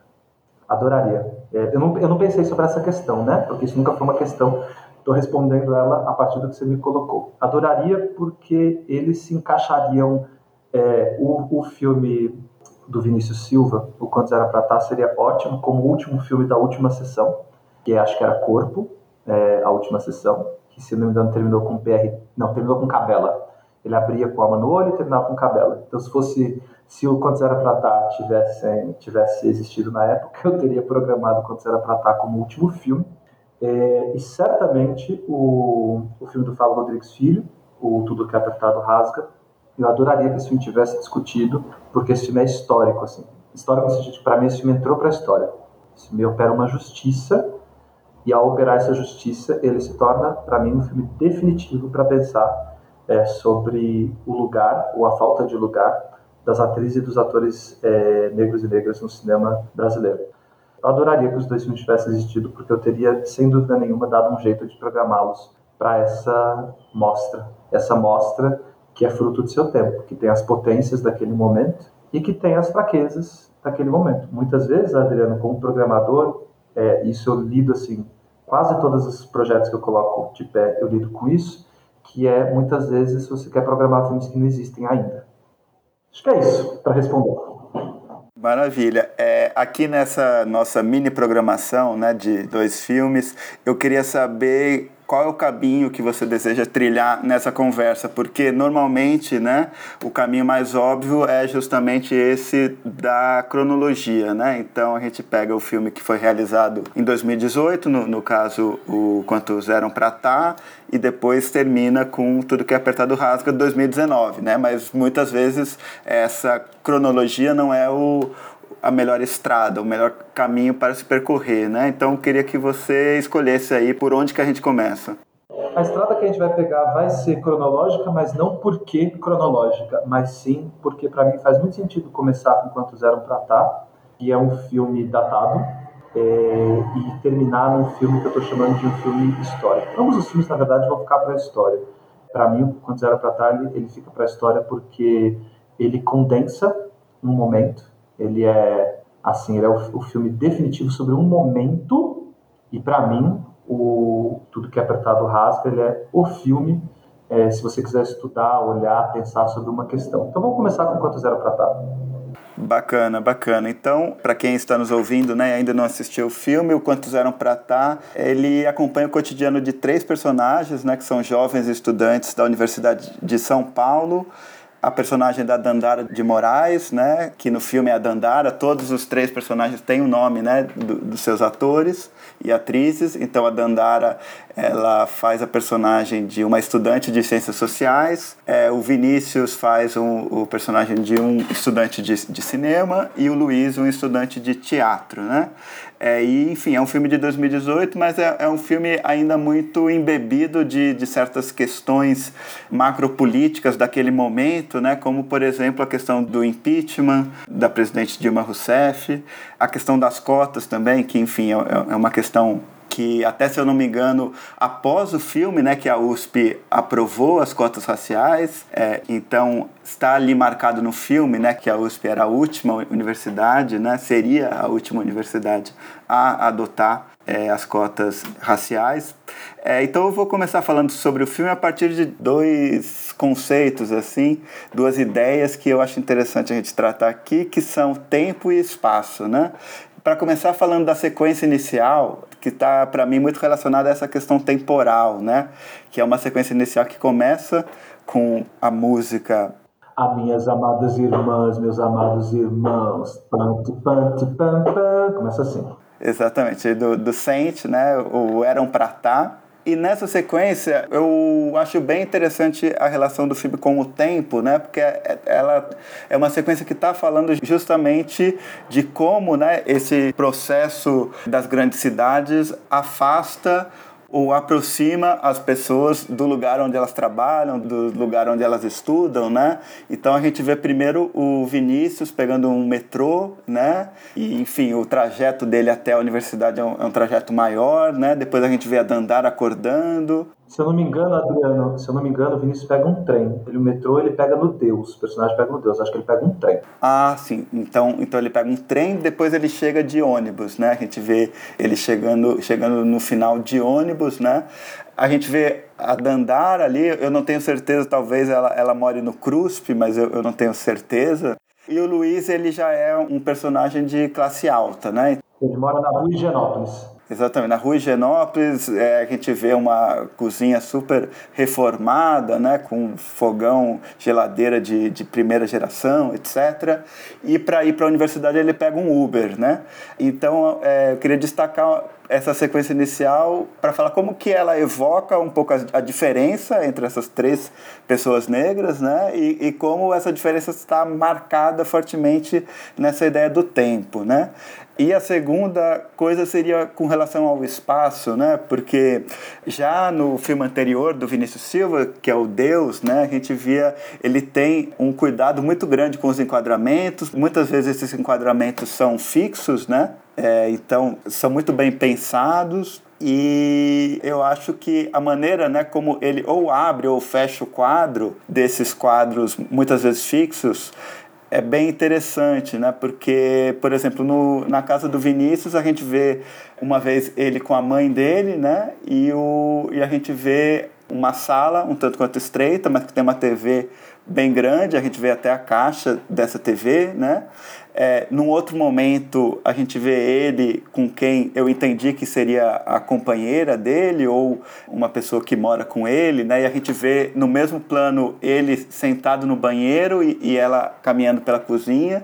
B: Adoraria. É, eu, não, eu não pensei sobre essa questão, né? Porque isso nunca foi uma questão Estou respondendo ela a partir do que você me colocou. Adoraria porque eles se encaixariam. É, o, o filme do Vinícius Silva, O Quantos Era Pra Tá, seria ótimo como último filme da última sessão, que acho que era Corpo, é, a última sessão, que se não me engano terminou com PR. Não, terminou com Cabela. Ele abria com alma no olho e terminava com Cabela. Então, se fosse. Se o Quantos Era Pra Tá tivesse, tivesse existido na época, eu teria programado Quantos Era Pra Tá como último filme é, e certamente o, o filme do Fábio Rodrigues Filho, o Tudo Que é Apertado Rasga, eu adoraria que esse filme tivesse discutido, porque esse filme é histórico, assim. Histórico para mim, esse filme entrou para a história. Esse filme opera uma justiça, e ao operar essa justiça, ele se torna, para mim, um filme definitivo para pensar é, sobre o lugar, ou a falta de lugar, das atrizes e dos atores é, negros e negras no cinema brasileiro. Eu adoraria que os dois filmes tivessem existido, porque eu teria, sem dúvida nenhuma, dado um jeito de programá-los para essa mostra. Essa mostra que é fruto do seu tempo, que tem as potências daquele momento e que tem as fraquezas daquele momento. Muitas vezes, Adriano, como programador, é, isso eu lido assim, quase todos os projetos que eu coloco de pé, eu lido com isso, que é muitas vezes você quer programar filmes que não existem ainda. Acho que é isso para responder.
A: Maravilha. É, aqui nessa nossa mini programação né, de dois filmes, eu queria saber qual é o caminho que você deseja trilhar nessa conversa, porque normalmente, né, o caminho mais óbvio é justamente esse da cronologia, né? Então a gente pega o filme que foi realizado em 2018, no, no caso o Quantos Eram Pra Tá, e depois termina com Tudo que é Apertado Rasga de 2019, né? Mas muitas vezes essa cronologia não é o, a melhor estrada, o melhor caminho para se percorrer, né? Então queria que você escolhesse aí por onde que a gente começa.
B: A estrada que a gente vai pegar vai ser cronológica, mas não porque cronológica, mas sim porque para mim faz muito sentido começar com Quantos Eram Pra Tá, que é um filme datado, é, e terminar num filme que eu estou chamando de um filme histórico. Ambos os filmes, na verdade, vão ficar para a história. Para mim, Quantos Eram Pra Tá, ele, ele fica para a história porque ele condensa um momento, ele é assim, ele é o, o filme definitivo sobre um momento e para mim o tudo que é apertado rasga, ele é o filme é, se você quiser estudar, olhar, pensar sobre uma questão. Então vamos começar com quanto zero para tá.
A: Bacana, bacana. Então, para quem está nos ouvindo, né, ainda não assistiu o filme, o Quantos Eram Pra Tá, ele acompanha o cotidiano de três personagens, né, que são jovens estudantes da Universidade de São Paulo, a personagem da Dandara de Moraes, né, que no filme é a Dandara, todos os três personagens têm o um nome, né, do, dos seus atores e atrizes. Então a Dandara, ela faz a personagem de uma estudante de ciências sociais, é, o Vinícius faz um, o personagem de um estudante de, de cinema e o Luiz um estudante de teatro, né? É, e, enfim, é um filme de 2018, mas é, é um filme ainda muito embebido de, de certas questões macropolíticas daquele momento, né? como, por exemplo, a questão do impeachment da presidente Dilma Rousseff, a questão das cotas também, que, enfim, é, é uma questão que até se eu não me engano, após o filme, né, que a USP aprovou as cotas raciais, é, então está ali marcado no filme, né, que a USP era a última universidade, né, seria a última universidade a adotar é, as cotas raciais. É, então eu vou começar falando sobre o filme a partir de dois conceitos, assim, duas ideias que eu acho interessante a gente tratar aqui, que são tempo e espaço, né? Para começar falando da sequência inicial, que está para mim muito relacionada a essa questão temporal, né? Que é uma sequência inicial que começa com a música
B: a minhas amadas irmãs, meus amados irmãos, pam, pam, pam, pam, começa assim.
A: Exatamente, do, do Saint, né? O Eram Pratá. E nessa sequência, eu acho bem interessante a relação do filme com o tempo, né? Porque é, ela é uma sequência que está falando justamente de como né, esse processo das grandes cidades afasta ou aproxima as pessoas do lugar onde elas trabalham, do lugar onde elas estudam, né? Então a gente vê primeiro o Vinícius pegando um metrô, né? E enfim, o trajeto dele até a universidade é um, é um trajeto maior, né? Depois a gente vê a Dandara acordando,
B: se eu não me engano, Adriano, se eu não me engano, o Vinícius pega um trem. Ele, o metrô ele pega no Deus, o personagem pega no Deus. Acho que ele pega um trem.
A: Ah, sim. Então, então ele pega um trem, depois ele chega de ônibus, né? A gente vê ele chegando, chegando no final de ônibus, né? A gente vê a Dandara ali, eu não tenho certeza, talvez ela, ela more no CRUSP, mas eu, eu não tenho certeza. E o Luiz, ele já é um personagem de classe alta, né?
B: Ele mora na rua Higienópolis.
A: Exatamente. Na rua Higienópolis, é, a gente vê uma cozinha super reformada, né, com fogão, geladeira de, de primeira geração, etc. E para ir para a universidade ele pega um Uber, né? Então, é, eu queria destacar essa sequência inicial para falar como que ela evoca um pouco a, a, diferença entre essas três pessoas negras, né? E, e como essa diferença está marcada fortemente nessa ideia do tempo, né? E a segunda coisa seria com relação ao espaço, né? Porque já no filme anterior do Vinícius Silva, que é o Deus, né? A gente via ele tem um cuidado muito grande com os enquadramentos. Muitas vezes esses enquadramentos são fixos, né? É, então são muito bem pensados e eu acho que a maneira né, como ele ou abre ou fecha o quadro desses quadros muitas vezes fixos é bem interessante, né? Porque, por exemplo, no, na casa do Vinícius a gente vê uma vez ele com a mãe dele, né? E, o, e a gente vê uma sala um tanto quanto estreita, mas que tem uma TV bem grande, a gente vê até a caixa dessa TV, né? É, num outro momento, a gente vê ele com quem eu entendi que seria a companheira dele ou uma pessoa que mora com ele, né? E a gente vê no mesmo plano ele sentado no banheiro e, e ela caminhando pela cozinha.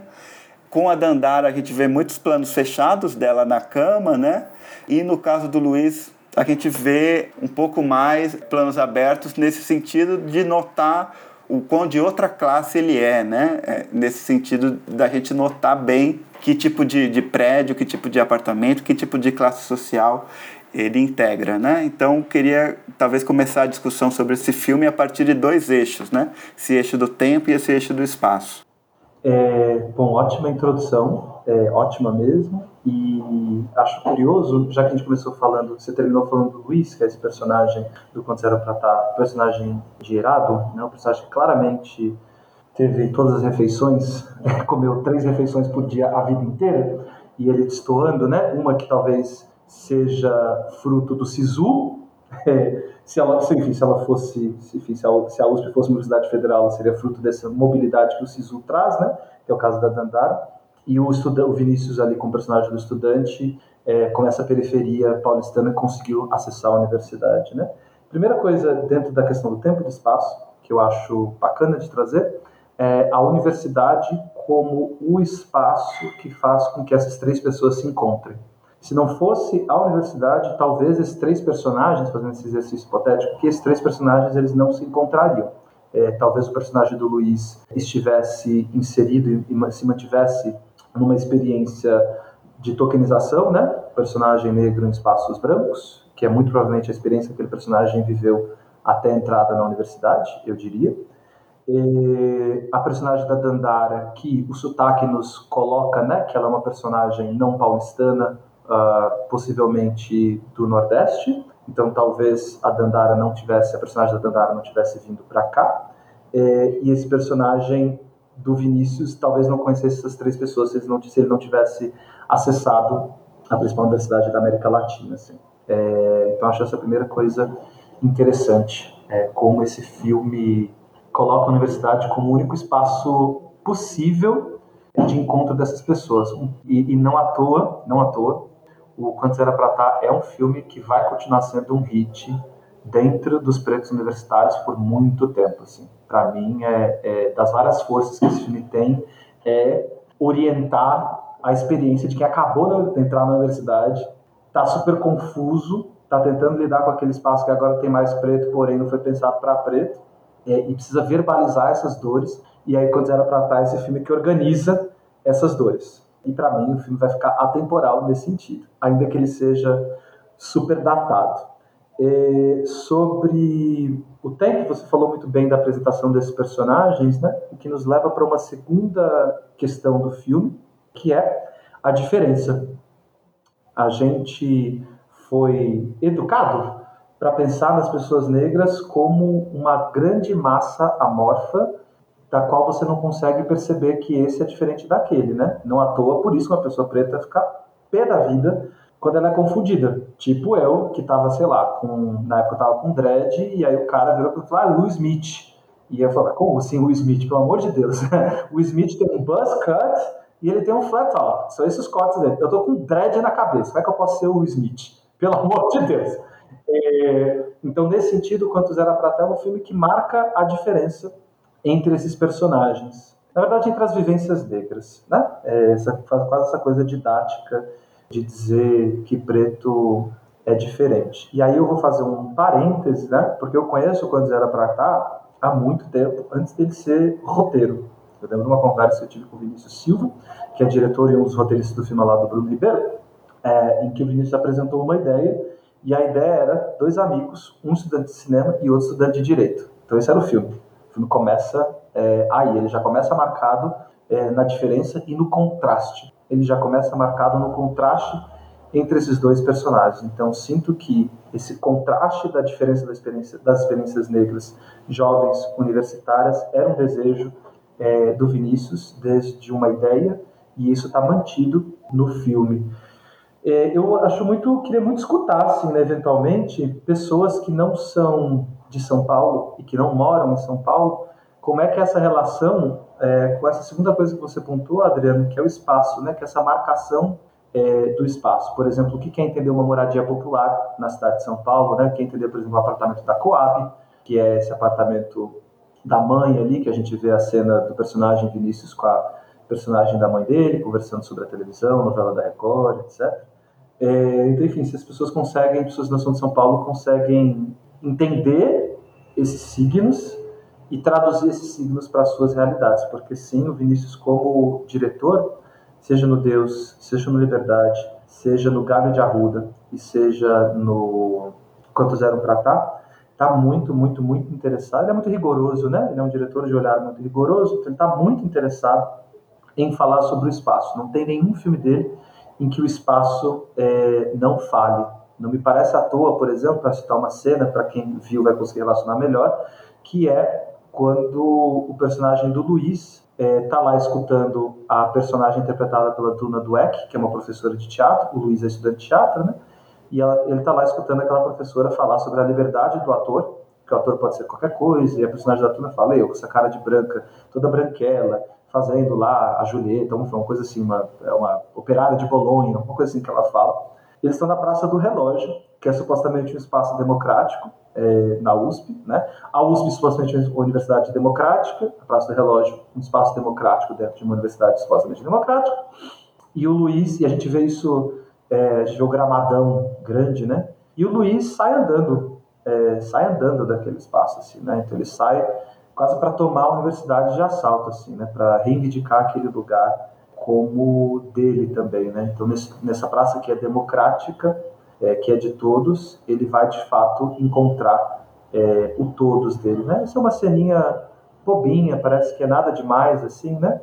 A: Com a Dandara, a gente vê muitos planos fechados dela na cama, né? E no caso do Luiz, a gente vê um pouco mais planos abertos nesse sentido de notar o quão de outra classe ele é, né? É, nesse sentido da gente notar bem que tipo de, de prédio, que tipo de apartamento, que tipo de classe social ele integra, né? Então queria talvez começar a discussão sobre esse filme a partir de dois eixos, né? Esse eixo do tempo e esse eixo do espaço.
B: É, bom, ótima introdução, é, ótima mesmo. E acho curioso, já que a gente começou falando, você terminou falando do Luiz, que é esse personagem do Quando Era Pra Tá, personagem de Irado, né, um personagem que claramente teve todas as refeições, comeu três refeições por dia a vida inteira, e ele destoando, né, uma que talvez seja fruto do SISU, se ela, enfim, se ela fosse, enfim, se, a, se a USP fosse universidade federal, seria fruto dessa mobilidade que o SISU traz, né, que é o caso da Dandara, e o, o Vinícius ali com o personagem do estudante é, com essa periferia paulistana conseguiu acessar a universidade, né? Primeira coisa dentro da questão do tempo e do espaço que eu acho bacana de trazer é a universidade como o espaço que faz com que essas três pessoas se encontrem. Se não fosse a universidade, talvez esses três personagens, fazendo esse exercício hipotético, que esses três personagens eles não se encontrariam. É, talvez o personagem do Luiz estivesse inserido e se mantivesse numa experiência de tokenização, né? Personagem negro em espaços brancos, que é muito provavelmente a experiência que aquele personagem viveu até a entrada na universidade, eu diria. E a personagem da Dandara, que o sotaque nos coloca, né? Que ela é uma personagem não paulistana, uh, possivelmente do Nordeste. Então, talvez a Dandara não tivesse, a personagem da Dandara não tivesse vindo para cá. E, e esse personagem do Vinícius talvez não conhecesse essas três pessoas se ele não, se ele não tivesse acessado a principal universidade da América Latina. Assim. É, então acho essa primeira coisa interessante, é, como esse filme coloca a universidade como o único espaço possível de encontro dessas pessoas. E, e não à toa, não à toa, o Quantos Era Pra Tá é um filme que vai continuar sendo um hit dentro dos pretos universitários por muito tempo. Assim. Para mim, é, é, das várias forças que esse filme tem, é orientar a experiência de quem acabou de entrar na universidade, está super confuso, está tentando lidar com aquele espaço que agora tem mais preto, porém não foi pensado para preto, é, e precisa verbalizar essas dores. E aí, quando era para estar, esse filme que organiza essas dores. E para mim, o filme vai ficar atemporal nesse sentido, ainda que ele seja super datado. É, sobre o tempo, você falou muito bem da apresentação desses personagens, né? O que nos leva para uma segunda questão do filme, que é a diferença. A gente foi educado para pensar nas pessoas negras como uma grande massa amorfa da qual você não consegue perceber que esse é diferente daquele, né? Não à toa, por isso uma pessoa preta fica pé da vida quando ela é confundida. Tipo eu, que tava, sei lá, com, na época eu tava com dread, e aí o cara virou e falou, ah, Will Smith. E eu falei, como assim Will Smith? Pelo amor de Deus. o Smith tem um buzz cut e ele tem um flat top. São esses cortes dele. Eu tô com dread na cabeça. Como é que eu posso ser o Smith? Pelo amor de Deus. É, então, nesse sentido, Quantos Era Pra Tela é um filme que marca a diferença entre esses personagens. Na verdade, entre as vivências negras. Né? É, essa, quase essa coisa didática de dizer que preto é diferente. E aí eu vou fazer um parêntese, né? Porque eu conheço Quantos Era Pra Cá há muito tempo, antes dele ser roteiro. Eu lembro de uma conversa que eu tive com o Vinícius Silva, que é diretor e um dos roteiristas do filme lá do Bruno Ribeiro, é, em que o Vinícius apresentou uma ideia, e a ideia era dois amigos, um estudante de cinema e outro estudante de direito. Então esse era o filme. O filme começa é, aí, ele já começa marcado é, na diferença e no contraste. Ele já começa marcado no contraste entre esses dois personagens. Então sinto que esse contraste da diferença da experiência, das experiências negras jovens universitárias era um desejo é, do Vinícius desde uma ideia e isso está mantido no filme. É, eu acho muito, queria muito escutar, assim, né, eventualmente, pessoas que não são de São Paulo e que não moram em São Paulo, como é que essa relação é, com essa segunda coisa que você pontuou, Adriano, que é o espaço, né, que é essa marcação é, do espaço. Por exemplo, o que é entender uma moradia popular na cidade de São Paulo, né? Quer entender, por exemplo, o apartamento da Coab, que é esse apartamento da mãe ali, que a gente vê a cena do personagem Vinícius com a personagem da mãe dele, conversando sobre a televisão, novela da Record, etc. É, então, enfim, se as pessoas conseguem, pessoas da nação de São Paulo conseguem entender esses signos e traduzir esses signos para as suas realidades, porque sim, o Vinícius como diretor, seja no Deus, seja no Liberdade, seja no Gabi de Arruda e seja no Quantos Eram Pra Tá, está muito, muito, muito interessado. Ele é muito rigoroso, né? Ele é um diretor de olhar muito rigoroso, então ele está muito interessado em falar sobre o espaço. Não tem nenhum filme dele em que o espaço é, não fale. Não me parece à toa, por exemplo, para citar uma cena, para quem viu vai conseguir relacionar melhor, que é quando o personagem do Luiz é, tá lá escutando a personagem interpretada pela Duna Dweck, que é uma professora de teatro, o Luiz é estudante de teatro, né? e ela, ele está lá escutando aquela professora falar sobre a liberdade do ator, que o ator pode ser qualquer coisa, e a personagem da turma fala, eu com essa cara de branca, toda branquela, fazendo lá a Julieta, uma coisa assim, uma, é uma operária de Bolonha, uma coisa assim que ela fala. Eles estão na Praça do Relógio, que é supostamente um espaço democrático é, na USP, né? A USP supostamente é uma universidade democrática, a Praça do Relógio um espaço democrático dentro de uma universidade supostamente democrática. E o Luiz, e a gente vê isso é, gramadão grande, né? E o Luiz sai andando, é, sai andando daquele espaço, assim, né? Então ele sai quase para tomar a universidade de assalto, assim, né? Para reivindicar aquele lugar como dele também, né? Então nesse, nessa praça que é democrática, é, que é de todos, ele vai de fato encontrar é, o todos dele, né? Essa é uma ceninha bobinha, parece que é nada demais, assim, né?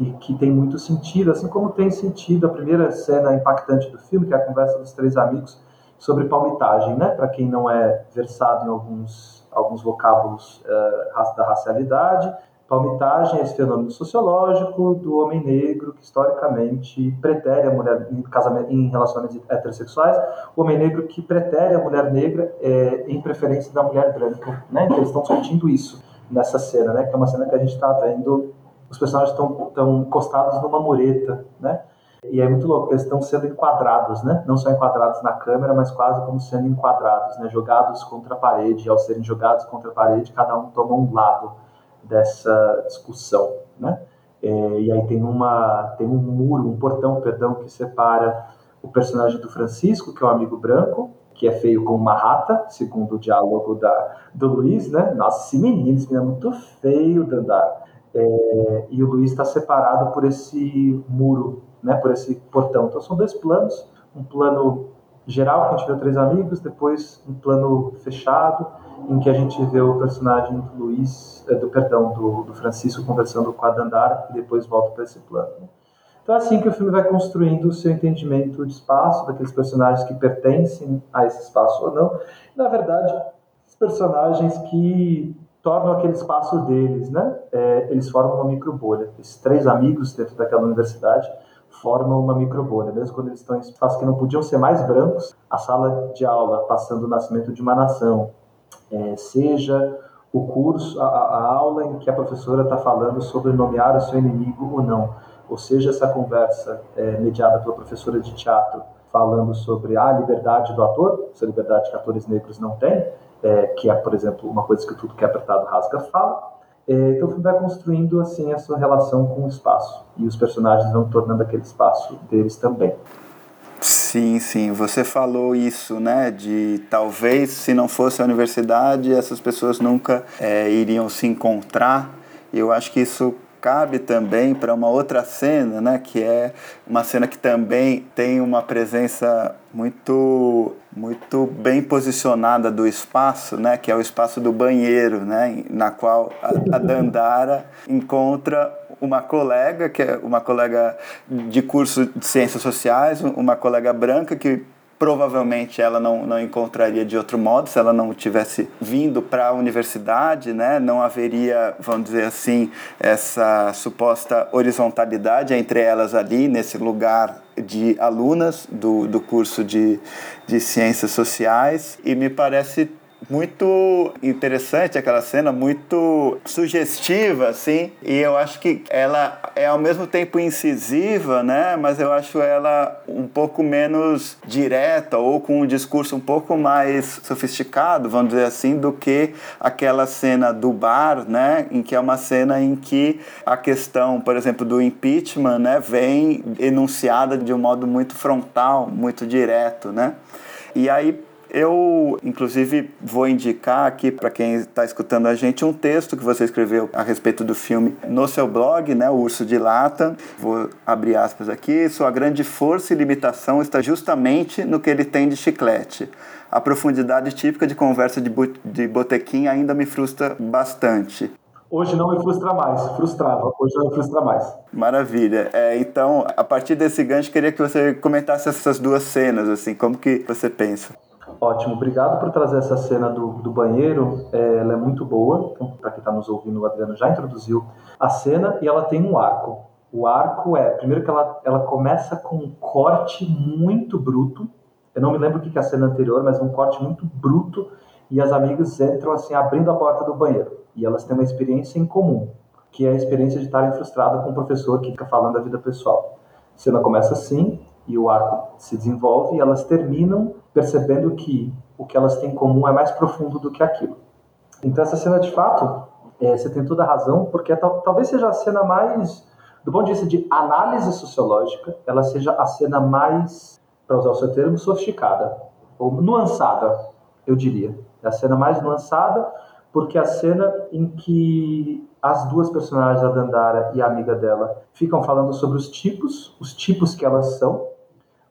B: e que tem muito sentido, assim como tem sentido a primeira cena impactante do filme, que é a conversa dos três amigos sobre palmitagem, né? Para quem não é versado em alguns alguns vocábulos uh, da racialidade, Palmitagem esse fenômeno sociológico do homem negro que historicamente pretere a mulher em, casamento, em relações heterossexuais, o homem negro que pretere a mulher negra é, em preferência da mulher branca. Né? Então eles estão discutindo isso nessa cena, né? que é uma cena que a gente está vendo, os personagens estão encostados numa mureta, né? E é muito louco, eles estão sendo enquadrados, né? Não só enquadrados na câmera, mas quase como sendo enquadrados, né? Jogados contra a parede. Ao serem jogados contra a parede, cada um toma um lado dessa discussão, né? É, e aí tem uma tem um muro, um portão, perdão, que separa o personagem do Francisco, que é um amigo branco, que é feio como uma rata, segundo o diálogo da, do Luiz, né? Nossa, esse menino, esse menino é muito feio, Dandara. É, e o Luiz está separado por esse muro, né? Por esse portão. Então são dois planos, um plano geral gente vê três amigos, depois um plano fechado em que a gente vê o personagem do Luiz, é, do perdão, do, do, Francisco conversando com a Dandara e depois volta para esse plano. Então é assim que o filme vai construindo o seu entendimento de espaço, daqueles personagens que pertencem a esse espaço ou não. Na verdade, os personagens que tornam aquele espaço deles, né? É, eles formam uma microbolha. Esses três amigos dentro daquela universidade formam uma microbolha, mesmo quando eles estão em espaços que não podiam ser mais brancos, a sala de aula passando o nascimento de uma nação, é, seja o curso, a, a, aula em que a professora está falando sobre nomear o seu inimigo ou não, ou seja, essa conversa é, mediada pela professora de teatro falando sobre a liberdade do ator, essa liberdade que atores negros não têm, é, que é, por exemplo, uma coisa que tudo que é apertado rasga fala. É, então o filme vai construindo assim essa relação com o espaço e os personagens vão tornando aquele espaço deles também.
A: Sim, sim. Você falou isso, né? De talvez se não fosse a universidade, essas pessoas nunca é, iriam se encontrar. Eu acho que isso cabe também para uma outra cena, né? Que é uma cena que também tem uma presença muito muito bem posicionada do espaço, né? Que é o espaço do banheiro, né? Na qual a, a Dandara encontra uma colega, que é uma colega de curso de ciências sociais, uma colega branca que provavelmente ela não, não encontraria de outro modo se ela não tivesse vindo para a universidade, né? Não haveria, vamos dizer assim, essa suposta horizontalidade entre elas ali nesse lugar de alunas do, do curso de, de ciências sociais e me parece muito interessante aquela cena, muito sugestiva, assim, e eu acho que ela é ao mesmo tempo incisiva, né, mas eu acho ela um pouco menos direta ou com um discurso um pouco mais sofisticado, vamos dizer assim, do que aquela cena do bar, né, em que é uma cena em que a questão, por exemplo, do impeachment, né, vem enunciada de um modo muito frontal, muito direto, né? E aí eu, inclusive, vou indicar aqui para quem está escutando a gente um texto que você escreveu a respeito do filme no seu blog, né, O Urso de Lata. Vou abrir aspas aqui. Sua grande força e limitação está justamente no que ele tem de chiclete. A profundidade típica de conversa de, de botequim ainda me frustra bastante.
B: Hoje não me frustra mais, frustrava, hoje não me frustra mais.
A: Maravilha. É, então, a partir desse gancho, queria que você comentasse essas duas cenas, assim, como que você pensa?
B: Ótimo, obrigado por trazer essa cena do, do banheiro. É, ela é muito boa. Então, para quem está nos ouvindo, o Adriano já introduziu a cena e ela tem um arco. O arco é, primeiro que ela, ela começa com um corte muito bruto. Eu não me lembro o que é a cena anterior, mas um corte muito bruto. E as amigas entram assim, abrindo a porta do banheiro. E elas têm uma experiência em comum, que é a experiência de estarem frustradas com o professor que fica falando da vida pessoal. A cena começa assim, e o arco se desenvolve, e elas terminam percebendo que o que elas têm em comum é mais profundo do que aquilo. Então essa cena de fato, é, você tem toda a razão, porque tal, talvez seja a cena mais, do ponto de vista de análise sociológica, ela seja a cena mais, para usar o seu termo, sofisticada, ou nuançada, eu diria. É a cena mais nuançada, porque é a cena em que as duas personagens, a Dandara e a amiga dela, ficam falando sobre os tipos, os tipos que elas são,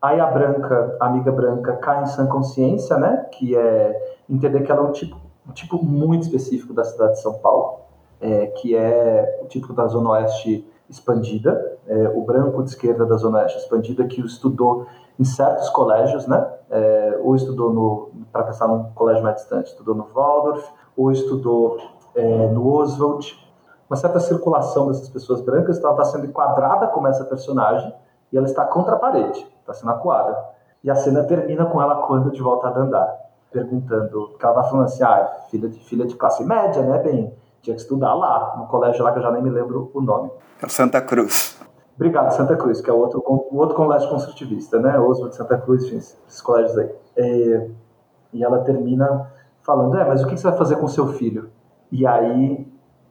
B: Aí a branca, a amiga branca, cai em sã consciência, né? Que é entender que ela é um tipo, um tipo muito específico da cidade de São Paulo, é, que é o tipo da Zona Oeste expandida, é, o branco de esquerda da Zona Oeste expandida, que estudou em certos colégios, né? É, ou estudou para pensar num colégio mais distante, estudou no Waldorf, ou estudou é, no Oswald, uma certa circulação dessas pessoas brancas, então ela está sendo enquadrada como essa personagem e ela está contra a parede, está sendo acuada. E a cena termina com ela quando de volta a andar, perguntando, que ela está falando assim, ah, filha de filha de classe média, né, bem, tinha que estudar lá, no colégio lá que eu já nem me lembro o nome.
A: É Santa Cruz.
B: Obrigado, Santa Cruz, que é o outro, o outro colégio construtivista, né, Oswald de Santa Cruz, enfim, esses colégios aí. É, e ela termina falando, é, mas o que você vai fazer com seu filho? E aí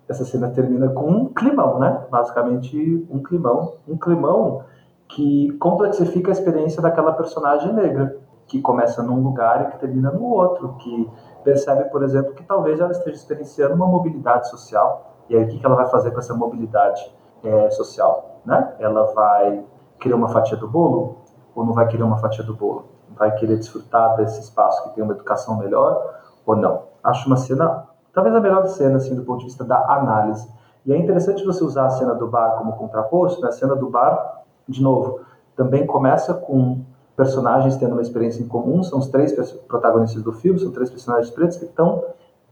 B: essa cena termina com um climão, né? Basicamente um climão, um climão que complexifica a experiência daquela personagem negra, que começa num lugar e que termina no outro, que percebe, por exemplo, que talvez ela esteja experienciando uma mobilidade social. E aí o que ela vai fazer com essa mobilidade é, social, né? Ela vai querer uma fatia do bolo ou não vai querer uma fatia do bolo? Vai querer desfrutar desse espaço que tem uma educação melhor ou não? Acho uma cena talvez a melhor cena, assim, do ponto de vista da análise. E é interessante você usar a cena do bar como contraposto, né? A cena do bar, de novo, também começa com personagens tendo uma experiência em comum, são os três protagonistas do filme, são três personagens pretos que estão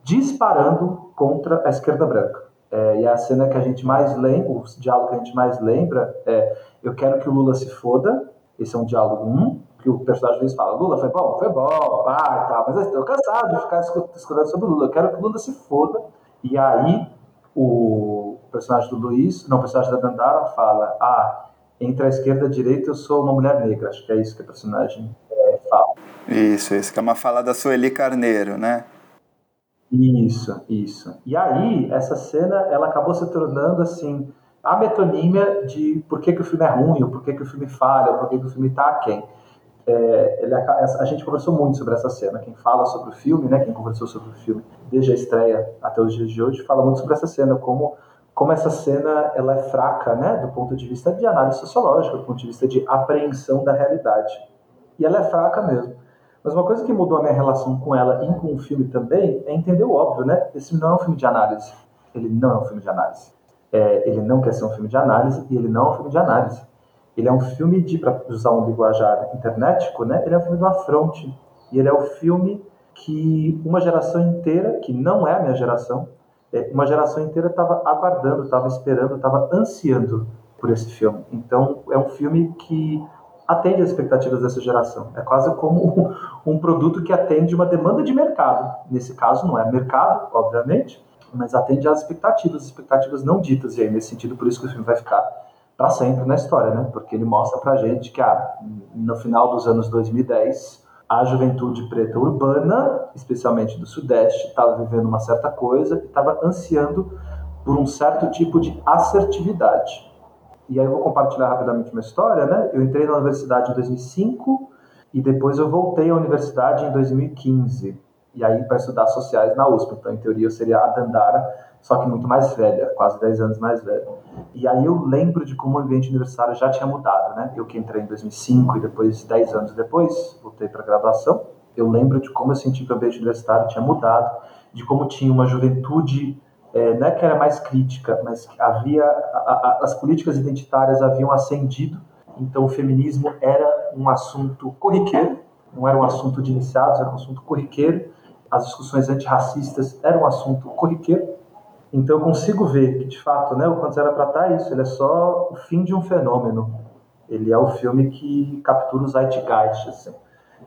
B: disparando contra a esquerda branca. É, e a cena que a gente mais lembra, o diálogo que a gente mais lembra é eu quero que o Lula se foda, esse é um diálogo um, que o personagem Luiz fala, Lula foi bom, foi bom, pai, tal, mas eu estou cansado de ficar escutando sobre o Lula, eu quero que o Lula se foda. E aí o personagem do Luiz, não, o personagem da Dandara fala, ah, entre a esquerda e a direita eu sou uma mulher negra, acho que é isso que o personagem é, fala.
A: Isso, isso, que é uma fala da Sueli Carneiro, né?
B: Isso, isso. E aí, essa cena, ela acabou se tornando, assim, a metonímia de por que, que o filme é ruim, ou por que, que o filme falha, ou por que, que o filme está aquém é, ele, a gente conversou muito sobre essa cena. Quem fala sobre o filme, né, quem conversou sobre o filme desde a estreia até os dias de hoje, fala muito sobre essa cena, como, como essa cena ela é fraca, né, do ponto de vista de análise sociológica, do ponto de vista de apreensão da realidade. E ela é fraca mesmo. Mas uma coisa que mudou a minha relação com ela e com o filme também é entender o óbvio, né? Esse não é um filme de análise. Ele não é um filme de análise. É, ele não quer ser um filme de análise e ele não é um filme de análise ele é um filme de, para usar um linguajar internetico, né? Ele é um filme do afronte. E ele é o filme que uma geração inteira, que não é a minha geração, é, uma geração inteira estava aguardando, estava esperando, estava ansiando por esse filme. Então, é um filme que atende às expectativas dessa geração. É quase como um produto que atende uma demanda de mercado. Nesse caso, não é mercado, obviamente, mas atende às expectativas, expectativas não ditas. E aí, nesse sentido, por isso que o filme vai ficar para sempre na história, né? Porque ele mostra para gente que ah, no final dos anos 2010 a juventude preta urbana, especialmente do Sudeste, estava vivendo uma certa coisa e estava ansiando por um certo tipo de assertividade. E aí eu vou compartilhar rapidamente uma história, né? Eu entrei na universidade em 2005 e depois eu voltei à universidade em 2015. E aí para estudar sociais na USP. Então, em teoria, eu seria a Dandara, só que muito mais velha, quase 10 anos mais velha. E aí eu lembro de como o ambiente universitário já tinha mudado, né? Eu que entrei em 2005 e depois, 10 anos depois, voltei para a graduação, eu lembro de como eu senti que o ambiente universitário tinha mudado, de como tinha uma juventude, é, não é que era mais crítica, mas que havia, a, a, as políticas identitárias haviam ascendido, então o feminismo era um assunto corriqueiro, não era um assunto de iniciados, era um assunto corriqueiro, as discussões antirracistas eram um assunto corriqueiro, então eu consigo ver que, de fato, né, o Quantos Era Pra Tá é isso, ele é só o fim de um fenômeno. Ele é o filme que captura os zeitgeist, assim.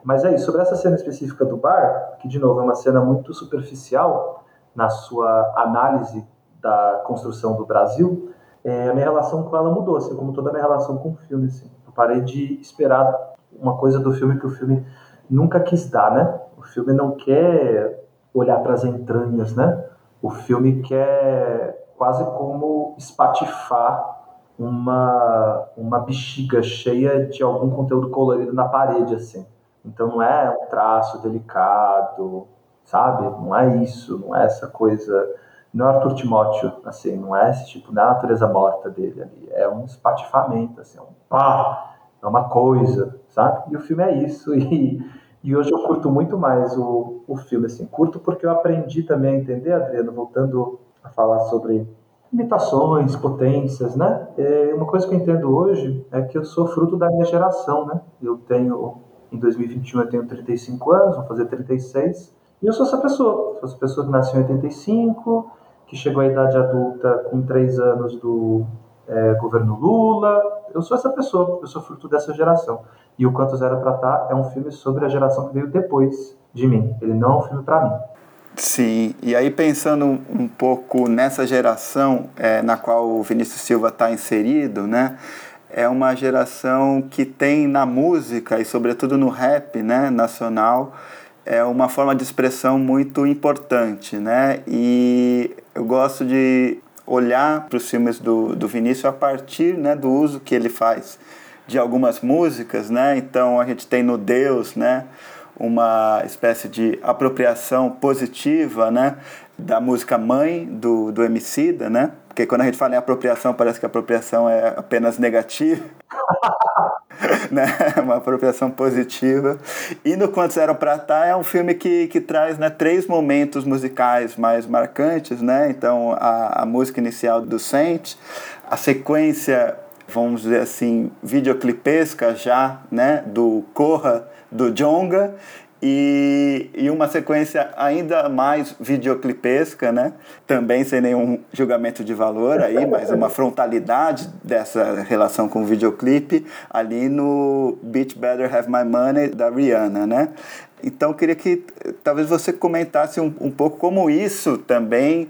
B: Mas é isso, sobre essa cena específica do bar, que, de novo, é uma cena muito superficial na sua análise da construção do Brasil, é, a minha relação com ela mudou, assim, como toda a minha relação com o filme. Assim. Eu parei de esperar uma coisa do filme que o filme nunca quis dar, né? O filme não quer olhar para as entranhas, né? O filme quer quase como espatifar uma, uma bexiga cheia de algum conteúdo colorido na parede, assim. Então não é um traço delicado, sabe? Não é isso, não é essa coisa. Não é Arthur Timóteo, assim, não é esse tipo, não é a natureza morta dele ali. É um espatifamento, assim, é um pá, é uma coisa, sabe? E o filme é isso. E, e hoje eu curto muito mais o, o filme, assim, curto porque eu aprendi também a entender, Adriano, voltando a falar sobre limitações, potências, né? É, uma coisa que eu entendo hoje é que eu sou fruto da minha geração, né? Eu tenho, em 2021 eu tenho 35 anos, vou fazer 36, e eu sou essa pessoa, sou essa pessoa que nasceu em 85, que chegou à idade adulta com três anos do é, governo Lula. Eu sou essa pessoa, eu sou fruto dessa geração. E o Quantos Era Pra Tá é um filme sobre a geração que veio depois de mim. Ele não é um filme para mim.
A: Sim, e aí pensando um pouco nessa geração é, na qual o Vinícius Silva está inserido, né? É uma geração que tem na música e sobretudo no rap, né, nacional, é uma forma de expressão muito importante, né? E eu gosto de olhar para os filmes do, do Vinícius a partir né, do uso que ele faz de algumas músicas, né? Então a gente tem no Deus, né? Uma espécie de apropriação positiva, né? Da música mãe do, do Emicida, né? Porque quando a gente fala em apropriação, parece que a apropriação é apenas negativa. né? Uma apropriação positiva. E no Quantos Eram Pra Tá é um filme que, que traz né, três momentos musicais mais marcantes, né? Então, a, a música inicial do Saint, a sequência, vamos dizer assim, videoclipesca já, né? Do Corra, do Jonga, e, e uma sequência ainda mais videoclipesca, né? Também sem nenhum julgamento de valor aí, mas uma frontalidade dessa relação com o videoclipe ali no Beach Better Have My Money da Rihanna, né? Então queria que talvez você comentasse um, um pouco como isso também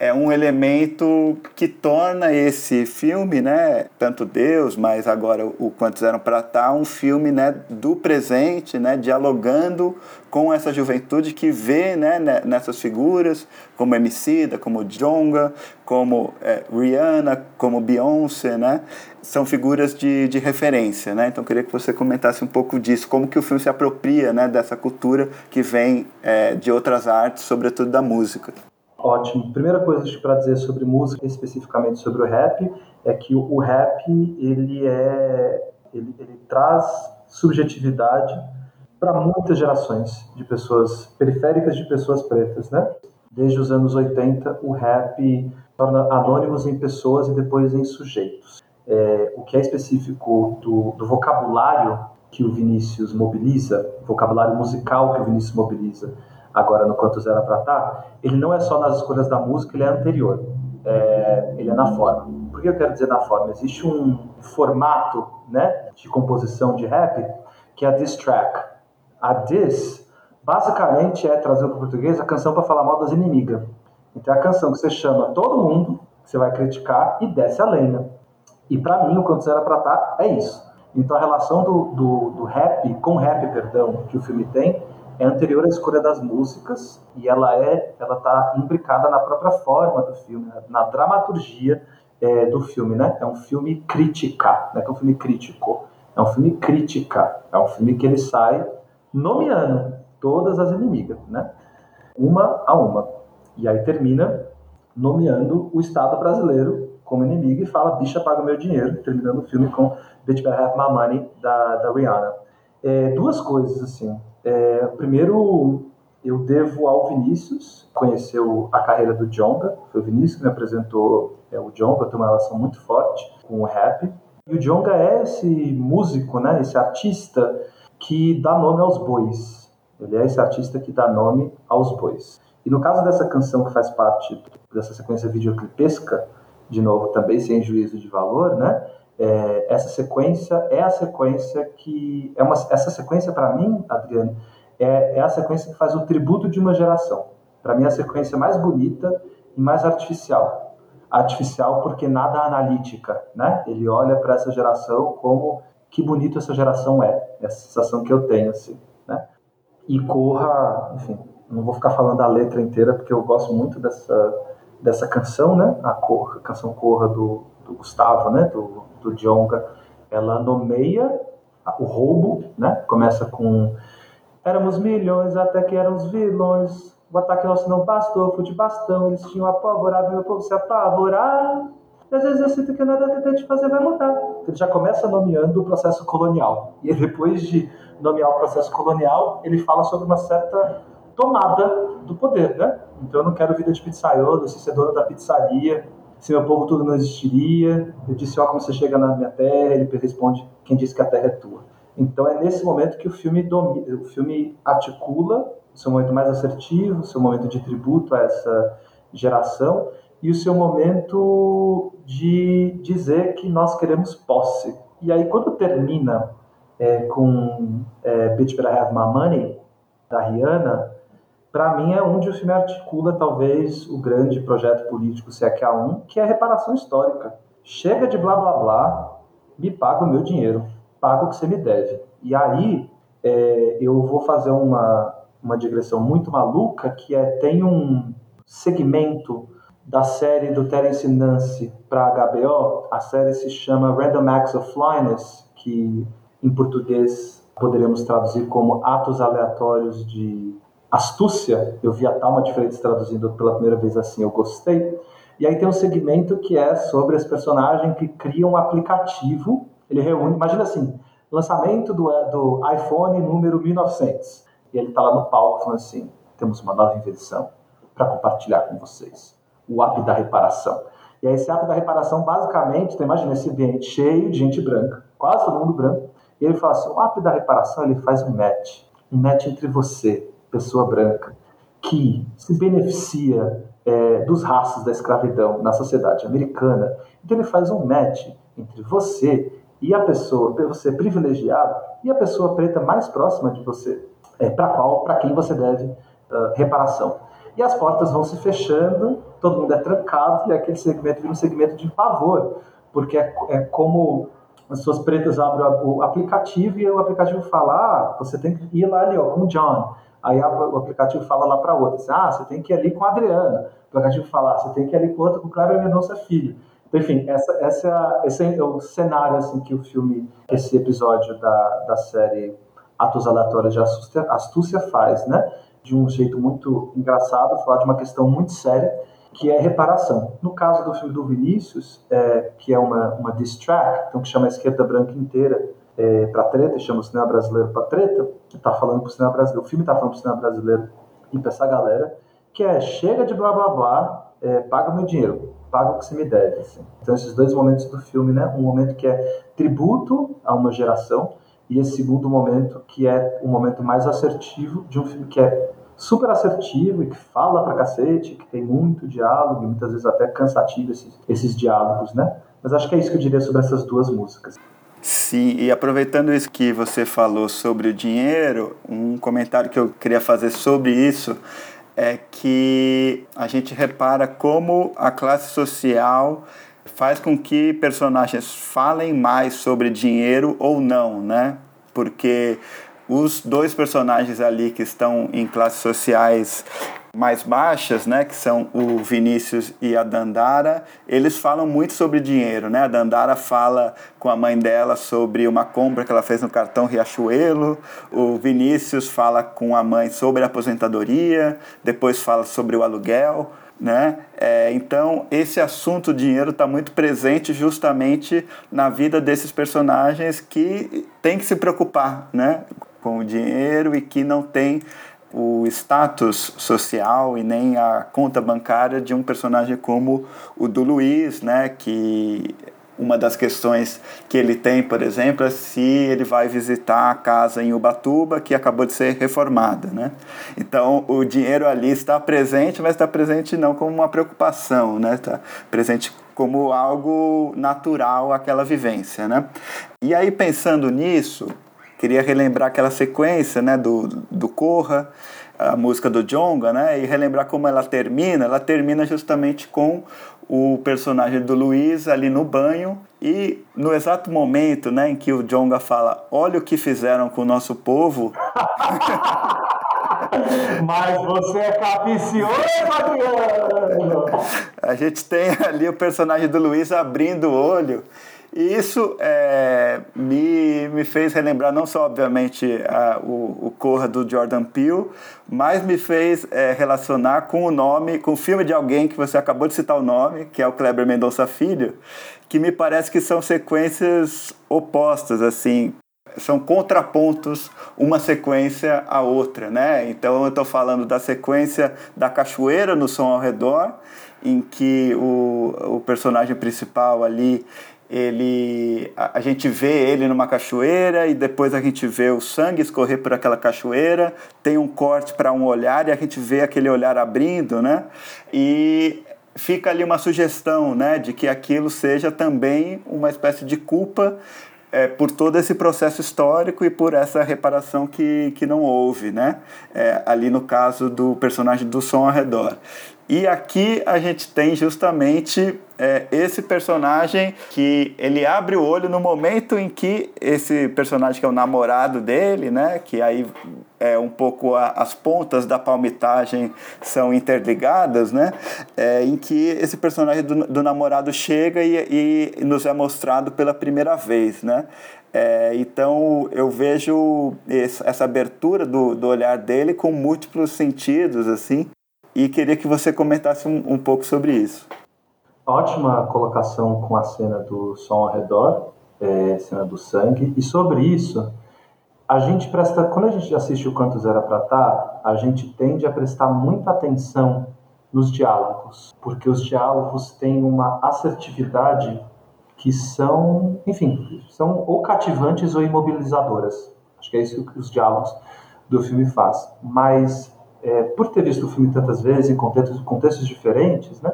A: é um elemento que torna esse filme, né, tanto Deus, mas agora o Quantos Eram para Tá, um filme, né, do presente, né, dialogando com essa juventude que vê, né, nessas figuras, como Emicida, como Jonga, como é, Rihanna, como Beyoncé, né, são figuras de, de referência, né, então queria que você comentasse um pouco disso, como que o filme se apropria, né, dessa cultura que vem é, de outras artes, sobretudo da música.
B: Ótimo. Primeira coisa para dizer sobre música, especificamente sobre o rap, é que o, rap ele é ele, ele traz subjetividade para muitas gerações de pessoas periféricas, de pessoas pretas, né? Desde os anos 80, o rap torna anônimos em pessoas e depois em sujeitos. É, o que é específico do, do vocabulário que o Vinícius mobiliza, vocabulário musical que o Vinícius mobiliza, agora no Quanto Zero para Tá, ele não é só nas escolhas da música, ele é anterior. É, ele é na forma. Por que eu quero dizer na forma? Existe um formato né, de composição de rap que é a diss track. A diss, basicamente, é, trazer para o português, a canção para falar mal das inimigas. Então é a canção que você chama todo mundo, que você vai criticar, e desce a lenha. E para mim, o Quanto Zero para Tá é isso. Então a relação do, do, do rap, com rap, perdão, que o filme tem, é anterior à escolha das músicas e ela é ela está imbricada na própria forma do filme, né? na dramaturgia é, do filme, né? É um filme crítica, não é, é um filme crítico, é um filme crítica, é um filme que ele sai nomeando todas as inimigas, né? Uma a uma. E aí termina nomeando o Estado brasileiro como inimigo e fala bicha paga meu dinheiro, terminando o filme com Bitch Better Have My Money da, da Rihanna. É, duas coisas assim. É, primeiro, eu devo ao Vinícius, conheceu a carreira do Jonga, foi o Vinícius que me apresentou é, o Jonga, tem uma relação muito forte com o rap. E o Jonga é esse músico, né, esse artista que dá nome aos bois. Ele é esse artista que dá nome aos bois. E no caso dessa canção que faz parte dessa sequência videoclipesca, de novo também sem juízo de valor, né? É, essa sequência é a sequência que é uma essa sequência para mim, Adriano, é, é a sequência que faz o tributo de uma geração. Para mim, é a sequência mais bonita e mais artificial. Artificial porque nada analítica, né? Ele olha para essa geração como que bonito essa geração é. Essa sensação que eu tenho, assim, né? E Corra, enfim, não vou ficar falando a letra inteira porque eu gosto muito dessa dessa canção, né? A, Corra, a canção Corra do, do Gustavo, né? Do, do Djonga, ela nomeia o roubo, né? Começa com éramos milhões até que eram os vilões. O ataque nosso não bastou, fui de bastão, eles tinham apavorado, meu povo se apavorar. E às vezes eu sinto que nada que tente fazer vai mudar. Ele já começa nomeando o processo colonial. E depois de nomear o processo colonial, ele fala sobre uma certa tomada do poder, né? Então eu não quero vida de pizzaiolo, se ser dono da pizzaria, se meu povo tudo não existiria. Eu disse, ó, como você chega na minha terra, ele responde, quem disse que a terra é tua. Então é nesse momento que o filme, domina, o filme articula o seu momento mais assertivo, o seu momento de tributo a essa geração e o seu momento de dizer que nós queremos posse. E aí, quando termina é, com é, Bitch Better Have My Money, da Rihanna, para mim é onde o filme articula talvez o grande projeto político, se é que há um, que é a reparação histórica. Chega de blá blá blá, me paga o meu dinheiro, paga o que você me deve. E aí é, eu vou fazer uma, uma digressão muito maluca, que é tem um segmento da série do Terence Nance para HBO, a série se chama Random Acts of Flyness, que em português poderíamos traduzir como Atos Aleatórios de Astúcia. Eu vi a Talma Diferentes traduzindo pela primeira vez assim, eu gostei. E aí tem um segmento que é sobre as personagens que criam um aplicativo. Ele reúne, imagina assim, lançamento do, do iPhone número 1900. E ele está lá no palco falando assim: temos uma nova invenção para compartilhar com vocês o app da reparação. E aí, esse app da reparação, basicamente, então, imagina esse ambiente cheio de gente branca, quase todo mundo branco, e ele fala assim: o app da reparação ele faz um match, um match entre você, pessoa branca, que se beneficia é, dos raças da escravidão na sociedade americana. Então, ele faz um match entre você e a pessoa, você privilegiado, e a pessoa preta mais próxima de você, é, para qual, para quem você deve uh, reparação. E as portas vão se fechando, todo mundo é trancado, e aquele segmento vira um segmento de pavor, porque é, é como as pessoas pretas abrem o aplicativo e o aplicativo fala, ah, você tem que ir lá ali, ó, com o John. Aí o aplicativo fala lá para outra, assim, ah, você tem que ir ali com a Adriana. O aplicativo fala, ah, você tem que ir ali com outra, com o Kleber Mendonça Filho. Então, enfim, essa, essa, esse é o cenário assim, que o filme, esse episódio da, da série Atos Aleatórios de Astúcia, Astúcia faz, né? De um jeito muito engraçado, falar de uma questão muito séria, que é reparação. No caso do filme do Vinícius, é, que é uma, uma diss track, então que chama a esquerda branca inteira é, para treta, chama o cinema brasileiro para treta, está falando para o cinema brasileiro, o filme está falando para o cinema brasileiro e para essa galera, que é chega de blá blá blá, é, paga meu dinheiro, paga o que você me deve. Assim. Então, esses dois momentos do filme, né? Um momento que é tributo a uma geração e esse segundo momento que é o momento mais assertivo de um filme que é super assertivo e que fala pra cacete, que tem muito diálogo e muitas vezes até cansativo esses, esses diálogos, né? Mas acho que é isso que eu diria sobre essas duas músicas.
A: Sim, e aproveitando isso que você falou sobre o dinheiro, um comentário que eu queria fazer sobre isso é que a gente repara como a classe social faz com que personagens falem mais sobre dinheiro ou não, né? Porque os dois personagens ali que estão em classes sociais mais baixas, né, que são o Vinícius e a Dandara, eles falam muito sobre dinheiro, né? A Dandara fala com a mãe dela sobre uma compra que ela fez no cartão Riachuelo, o Vinícius fala com a mãe sobre a aposentadoria, depois fala sobre o aluguel, né? É, então esse assunto dinheiro está muito presente justamente na vida desses personagens que tem que se preocupar, né? Com o dinheiro e que não tem o status social e nem a conta bancária de um personagem como o do Luiz, né, que uma das questões que ele tem, por exemplo, é se ele vai visitar a casa em Ubatuba que acabou de ser reformada, né? Então, o dinheiro ali está presente, mas está presente não como uma preocupação, né? Está presente como algo natural àquela vivência, né? E aí, pensando nisso, queria relembrar aquela sequência né, do, do Corra, a música do Jonga, né, e relembrar como ela termina. Ela termina justamente com o personagem do Luiz ali no banho e no exato momento né, em que o Jonga fala olha o que fizeram com o nosso povo
B: Mas você é capicioso, Adriano!
A: A gente tem ali o personagem do Luiz abrindo o olho isso é, me, me fez relembrar não só, obviamente, a, o, o Corra do Jordan Peele, mas me fez é, relacionar com o nome, com o filme de alguém que você acabou de citar o nome, que é o Kleber Mendonça Filho, que me parece que são sequências opostas, assim, são contrapontos uma sequência à outra, né? Então eu estou falando da sequência da cachoeira no som ao redor, em que o, o personagem principal ali ele a, a, gente vê ele numa cachoeira e depois a gente vê o sangue escorrer por aquela cachoeira, tem um corte para um olhar e a gente vê aquele olhar abrindo, né? E fica ali uma sugestão, né, de que aquilo seja também uma espécie de culpa é, por todo esse processo histórico e por essa reparação que, que não houve, né? É, ali no caso do personagem do som ao redor. E aqui a gente tem justamente é, esse personagem que ele abre o olho no momento em que esse personagem que é o namorado dele, né, que aí é um pouco a, as pontas da palmitagem são interligadas, né, é, em que esse personagem do, do namorado chega e, e, nos é mostrado pela primeira vez, né. É, então eu vejo essa abertura do, do olhar dele com múltiplos sentidos, assim, e queria que você comentasse um, um pouco sobre isso.
B: Ótima colocação com a cena do som ao redor, é, cena do sangue, e sobre isso, a gente presta, quando a gente assiste o Quantos Era Pra Tá, a gente tende a prestar muita atenção nos diálogos, porque os diálogos têm uma assertividade que são, enfim, são ou cativantes ou imobilizadoras. Acho que é isso que os diálogos do filme faz. Mas é, por ter visto o filme tantas vezes, em contextos, contextos diferentes, né,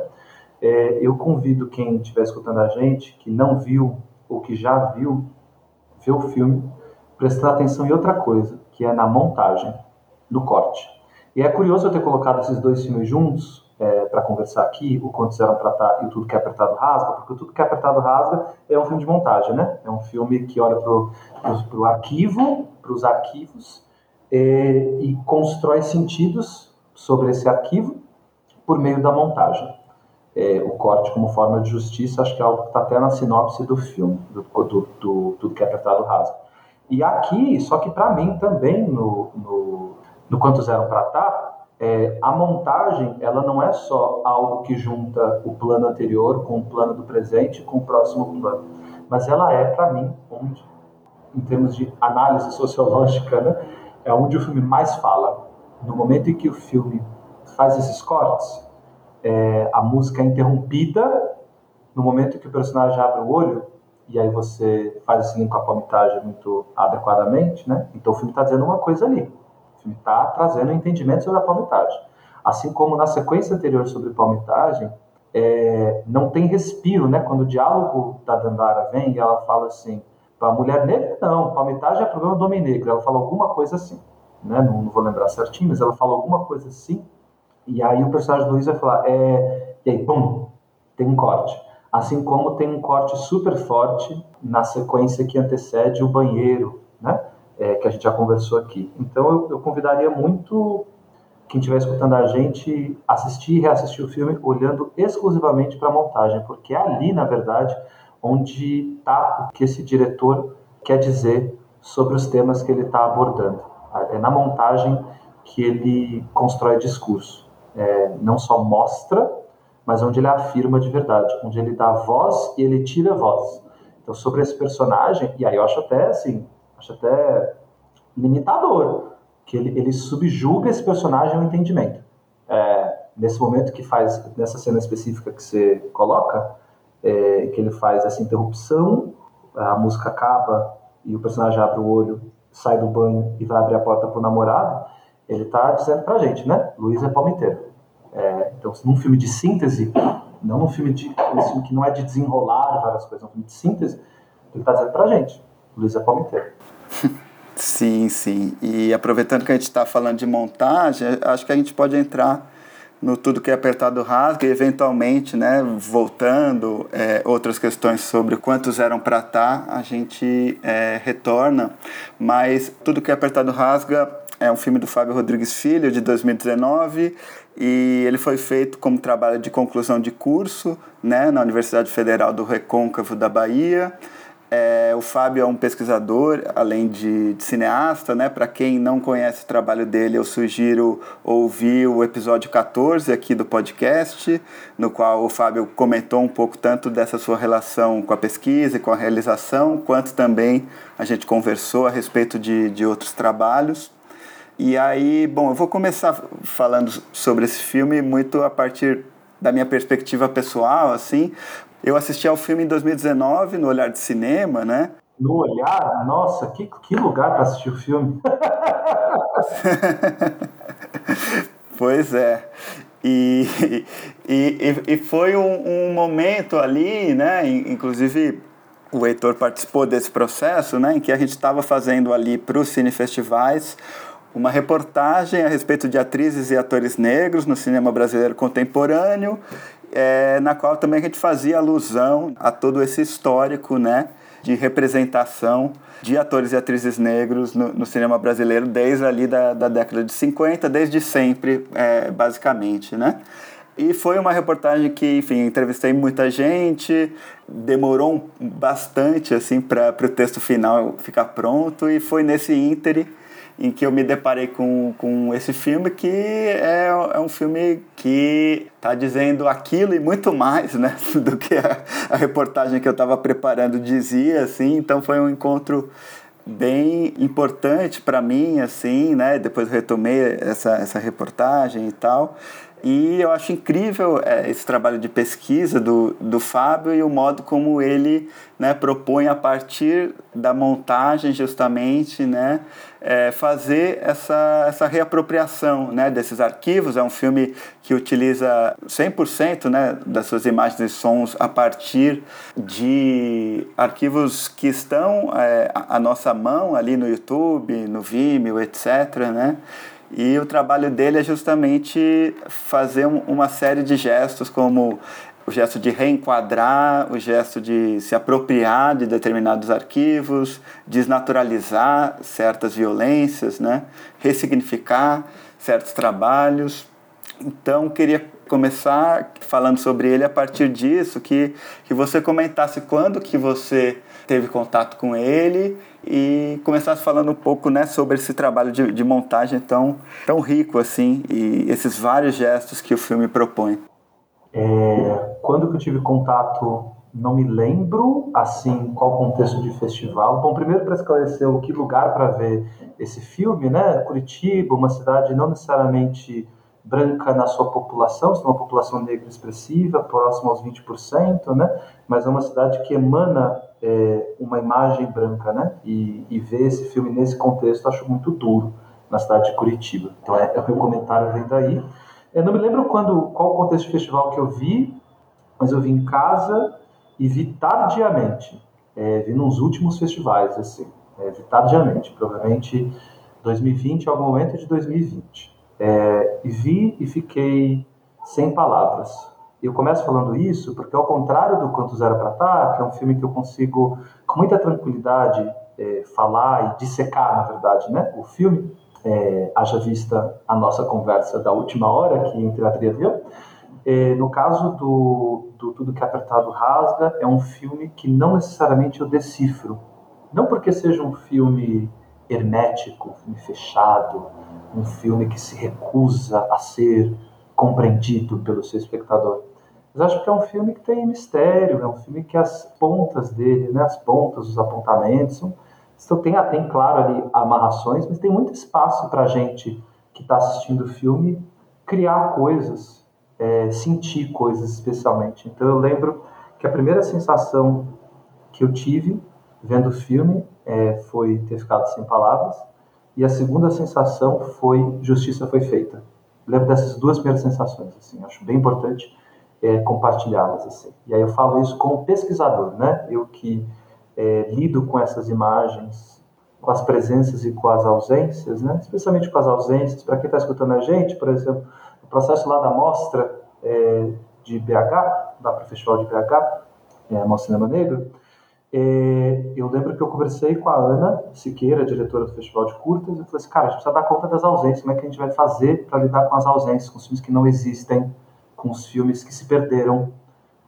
B: é, eu convido quem estiver escutando a gente, que não viu ou que já viu, ver o filme, prestar atenção em outra coisa, que é na montagem, no corte. E é curioso eu ter colocado esses dois filmes juntos é, para conversar aqui, o Quantos Eram Pra Tá e o Tudo Que é Apertado Rasga, porque o Tudo Que é Apertado Rasga é um filme de montagem, né? É um filme que olha para o arquivo, para os arquivos, é, e constrói sentidos sobre esse arquivo por meio da montagem. É, o corte como forma de justiça, acho que é algo que está até na sinopse do filme, do, do, do Tudo que é Apertado Rasga. E aqui, só que para mim também, no, no, no Quantos Eram Pra Tá, é, a montagem ela não é só algo que junta o plano anterior com o plano do presente com o próximo plano, mas ela é, para mim, onde, em termos de análise sociológica, né, é onde o filme mais fala. No momento em que o filme faz esses cortes, é, a música é interrompida no momento em que o personagem abre o olho, e aí você faz esse link com a palmitagem muito adequadamente, né? Então o filme está dizendo uma coisa ali. O filme está trazendo um entendimento sobre a palmitagem. Assim como na sequência anterior sobre palmitagem, é, não tem respiro, né? Quando o diálogo da Dandara vem e ela fala assim, para a mulher negra, não. Palmitagem é problema do homem negro. Ela fala alguma coisa assim. Né? Não, não, vou lembrar certinho, mas ela fala alguma coisa assim. E aí o personagem do Luiz vai falar, é... e aí, pum, tem um corte. Assim como tem um corte super forte na sequência que antecede o banheiro, né? É, que a gente já conversou aqui. Então eu, eu convidaria muito quem estiver escutando a gente assistir e reassistir o filme olhando exclusivamente para a montagem, porque ali, na verdade, onde está o que esse diretor quer dizer sobre os temas que ele está abordando. É na montagem que ele constrói discurso. É, não só mostra, mas onde ele afirma de verdade, onde ele dá voz e ele tira voz. Então, sobre esse personagem, e aí eu acho até assim, acho até limitador, que ele, ele subjuga esse personagem ao entendimento. É, nesse momento que faz, nessa cena específica que você coloca, é, que ele faz essa interrupção, a música acaba e o personagem abre o olho, sai do banho e vai abrir a porta para o namorado, ele está dizendo para a gente, né? Luiz é palmiteiro. É, então, num filme de síntese, não num filme, de, um filme que não é de desenrolar várias coisas, é um filme de síntese, ele está dizendo para a gente, Luiz é palmiteiro.
A: Sim, sim. E aproveitando que a gente está falando de montagem, acho que a gente pode entrar no Tudo que é Apertado Rasga e, eventualmente, né, voltando, é, outras questões sobre quantos eram para tá, a gente é, retorna. Mas Tudo que é Apertado Rasga é um filme do Fábio Rodrigues Filho, de 2019, e ele foi feito como trabalho de conclusão de curso né, na Universidade Federal do Recôncavo da Bahia. É, o Fábio é um pesquisador, além de, de cineasta, né? Para quem não conhece o trabalho dele, eu sugiro ouvir o episódio 14 aqui do podcast, no qual o Fábio comentou um pouco tanto dessa sua relação com a pesquisa e com a realização, quanto também a gente conversou a respeito de, de outros trabalhos. E aí, bom, eu vou começar falando sobre esse filme muito a partir da minha perspectiva pessoal, assim, eu assisti ao filme em 2019, no Olhar de Cinema, né?
B: No Olhar? Nossa, que, que lugar para assistir o filme!
A: pois é. E, e, e foi um, um, momento ali, né? Inclusive o Heitor participou desse processo, né? Em que a gente estava fazendo ali para os cinefestivais uma reportagem a respeito de atrizes e atores negros no cinema brasileiro contemporâneo, é, na qual também a gente fazia alusão a todo esse histórico, né? De representação de atores e atrizes negros no, no, cinema brasileiro desde ali da, da década de 50, desde sempre, é, basicamente, né? E foi uma reportagem que, enfim, entrevistei muita gente, demorou bastante, assim, para o texto final ficar pronto, e foi nesse íntere em que eu me deparei com, com esse filme que é, é um filme que está dizendo aquilo e muito mais né, do que a, a reportagem que eu estava preparando dizia assim. Então foi um encontro bem importante para mim assim né depois retomei essa, essa reportagem e tal e eu acho incrível é, esse trabalho de pesquisa do, do Fábio e o modo como ele né, propõe, a partir da montagem, justamente, né, é, fazer essa, essa reapropriação né, desses arquivos. É um filme que utiliza 100% né, das suas imagens e sons a partir de arquivos que estão é, à nossa mão ali no YouTube, no Vimeo, etc. Né? E o trabalho dele é justamente fazer uma série de gestos, como o gesto de reenquadrar, o gesto de se apropriar de determinados arquivos, desnaturalizar certas violências, né? ressignificar certos trabalhos. Então, queria começar falando sobre ele a partir disso, que, que você comentasse quando que você teve contato com ele e começasse falando um pouco né, sobre esse trabalho de, de montagem tão, tão rico assim e esses vários gestos que o filme propõe.
B: É, quando que eu tive contato, não me lembro assim qual contexto de festival. Bom, primeiro para esclarecer o que lugar para ver esse filme, né? Curitiba, uma cidade não necessariamente branca na sua população, uma população negra expressiva, próxima aos 20%, né? Mas é uma cidade que emana é, uma imagem branca, né? E, e, ver esse filme nesse contexto acho muito duro na cidade de Curitiba. Então é, é o meu comentário vem daí. Eu não me lembro quando, qual contexto de festival que eu vi, mas eu vi em casa e vi tardiamente. É, vi nos últimos festivais, assim, é, vi tardiamente, provavelmente 2020, algum momento de 2020. É, e vi e fiquei sem palavras eu começo falando isso porque, ao contrário do Quanto Zero para Tá, que é um filme que eu consigo, com muita tranquilidade, é, falar e dissecar, na verdade, né? o filme, é, haja vista a nossa conversa da última hora, que entre a Adria viu, é, no caso do, do Tudo que Apertado Rasga, é um filme que não necessariamente eu decifro. Não porque seja um filme hermético, um filme fechado, um filme que se recusa a ser compreendido pelo seu espectador. Mas acho que é um filme que tem mistério, é um filme que as pontas dele, né, as pontas, os apontamentos, são, tem, tem claro ali amarrações, mas tem muito espaço para a gente que está assistindo o filme criar coisas, é, sentir coisas especialmente. Então eu lembro que a primeira sensação que eu tive vendo o filme é, foi ter ficado sem palavras, e a segunda sensação foi justiça foi feita. Lembro dessas duas primeiras sensações, assim, acho bem importante é, compartilhá-las. Assim. E aí eu falo isso como pesquisador, né? Eu que é, lido com essas imagens, com as presenças e com as ausências, né? Especialmente com as ausências. Para quem está escutando a gente, por exemplo, o processo lá da mostra é, de BH, lá para o Festival de BH, é, Mostra Cinema Negro, é, eu lembro que eu conversei com a Ana Siqueira, diretora do Festival de Curtas, e falei assim, cara, a gente precisa dar conta das ausências, como é que a gente vai fazer para lidar com as ausências, com os filmes que não existem, com os filmes que se perderam,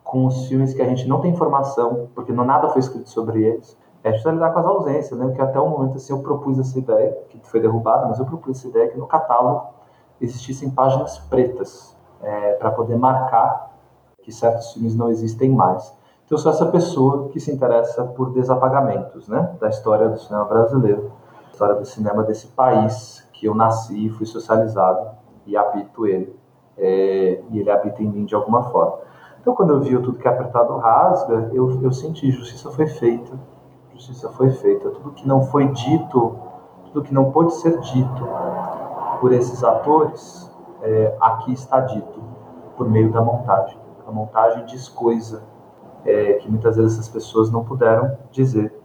B: com os filmes que a gente não tem informação, porque não nada foi escrito sobre eles. É precisa lidar com as ausências, né? Porque até o momento assim eu propus essa ideia, que foi derrubada, mas eu propus essa ideia que no catálogo existissem páginas pretas é, para poder marcar que certos filmes não existem mais. Então eu sou essa pessoa que se interessa por desapagamentos, né? Da história do cinema brasileiro, história do cinema desse país que eu nasci e fui socializado e habito ele é, e ele habita em mim de alguma forma. Então, quando eu vi Tudo que é Apertado Rasga, eu, eu senti justiça foi feita, justiça foi feita. Tudo que não foi dito, tudo que não pôde ser dito por esses atores, é, aqui está dito, por meio da montagem. A montagem diz coisa é, que muitas vezes as pessoas não puderam dizer,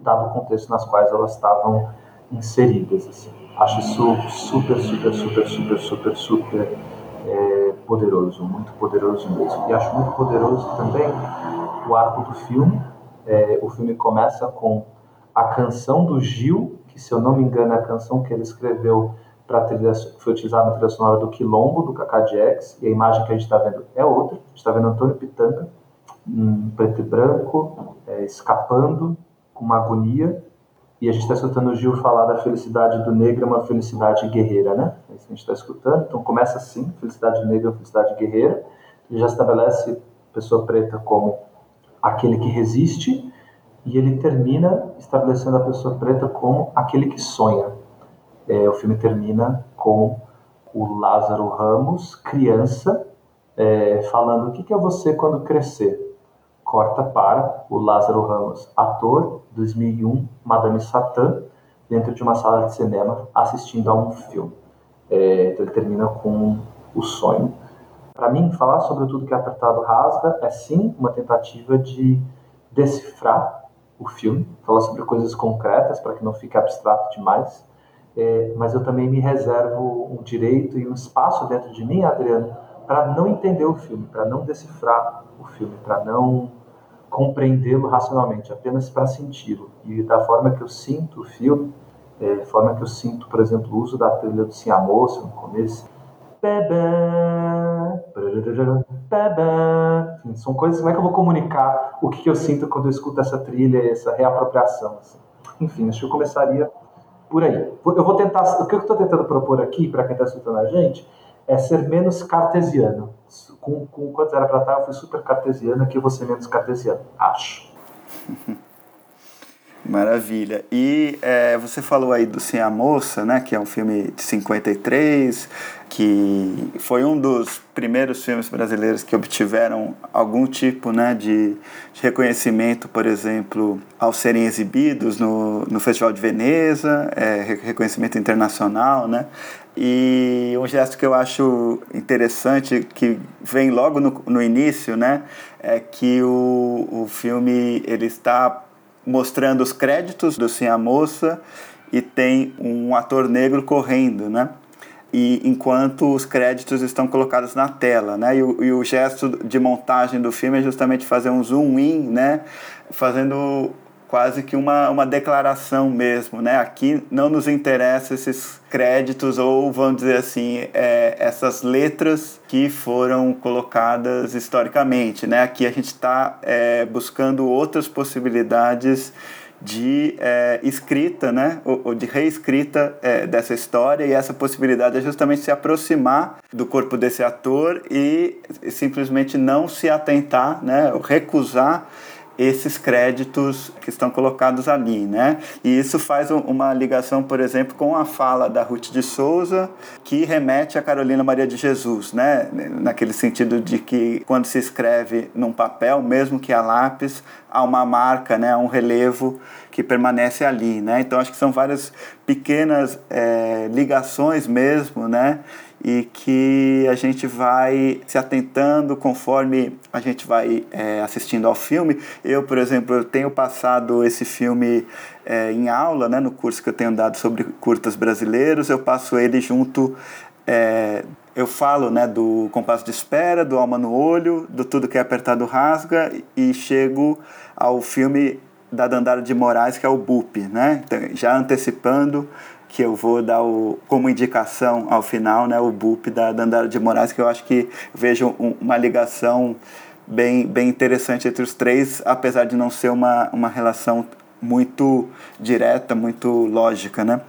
B: dado o contexto nas quais elas estavam inseridas. Assim. Acho isso super, super, super, super, super, super é, poderoso, muito poderoso mesmo. E acho muito poderoso também o arco do filme. É, o filme começa com a canção do Gil, que se eu não me engano é a canção que ele escreveu para trilha, foi utilizada na trilha sonora do Quilombo, do Cacá Jax, e a imagem que a gente está vendo é outra. A gente está vendo Antônio Pitanga, em preto e branco, é, escapando, com uma agonia, e a gente está escutando o Gil falar da felicidade do negro é uma felicidade guerreira, né? É isso que a gente está escutando. Então começa assim, felicidade negra felicidade guerreira. Ele já estabelece pessoa preta como aquele que resiste, e ele termina estabelecendo a pessoa preta como aquele que sonha. É, o filme termina com o Lázaro Ramos, criança, é, falando o que, que é você quando crescer corta para o Lázaro Ramos, ator, 2001, Madame Satã, dentro de uma sala de cinema assistindo a um filme. É, então ele termina com o sonho. Para mim, falar sobre tudo que é apertado rasga é sim uma tentativa de decifrar o filme, falar sobre coisas concretas para que não fique abstrato demais. É, mas eu também me reservo um direito e um espaço dentro de mim, Adriano, para não entender o filme, para não decifrar o filme, para não compreendê-lo racionalmente, apenas para senti-lo. E da forma que eu sinto o filme, é, forma que eu sinto, por exemplo, o uso da trilha do Sim Moça no começo. Enfim, são coisas. Como é que eu vou comunicar o que eu sinto quando eu escuto essa trilha, essa reapropriação? Assim? Enfim, acho que eu começaria por aí. Eu vou tentar. O que eu estou tentando propor aqui, para quem está escutando a gente, é ser menos cartesiano. Com, com quantos era para estar, eu fui super cartesiano, aqui eu vou ser menos cartesiano, acho.
A: Maravilha. E é, você falou aí do Sim a Moça, né, que é um filme de 53, que foi um dos primeiros filmes brasileiros que obtiveram algum tipo né, de, de reconhecimento, por exemplo, ao serem exibidos no, no Festival de Veneza, é, reconhecimento internacional, né? E um gesto que eu acho interessante, que vem logo no, no início, né, é que o, o filme ele está mostrando os créditos do Sim a Moça e tem um ator negro correndo, né? E enquanto os créditos estão colocados na tela, né? E o, e o gesto de montagem do filme é justamente fazer um zoom in, né? Fazendo quase que uma, uma declaração mesmo, né? Aqui não nos interessa esses créditos ou, vamos dizer assim, é, essas letras que foram colocadas historicamente, né? Aqui a gente está é, buscando outras possibilidades de é, escrita, né, ou, ou de reescrita é, dessa história e essa possibilidade é justamente se aproximar do corpo desse ator e simplesmente não se atentar, né, recusar esses créditos que estão colocados ali, né? E isso faz uma ligação, por exemplo, com a fala da Ruth de Souza, que remete a Carolina Maria de Jesus, né? Naquele sentido de que quando se escreve num papel, mesmo que a lápis, há uma marca, né? Há um relevo que permanece ali, né? Então acho que são várias pequenas é, ligações mesmo, né? E que a gente vai se atentando conforme a gente vai é, assistindo ao filme. Eu, por exemplo, eu tenho passado esse filme é, em aula, né, no curso que eu tenho dado sobre curtas brasileiros, eu passo ele junto. É, eu falo né, do compasso de espera, do alma no olho, do tudo que é apertado rasga e chego ao filme da Dandara de Moraes, que é o BUP, né? Então, já antecipando que eu vou dar o, como indicação ao final, né, o BUP da Dandara de Moraes, que eu acho que vejo um, uma ligação bem, bem interessante entre os três, apesar de não ser uma, uma relação muito direta, muito lógica, né?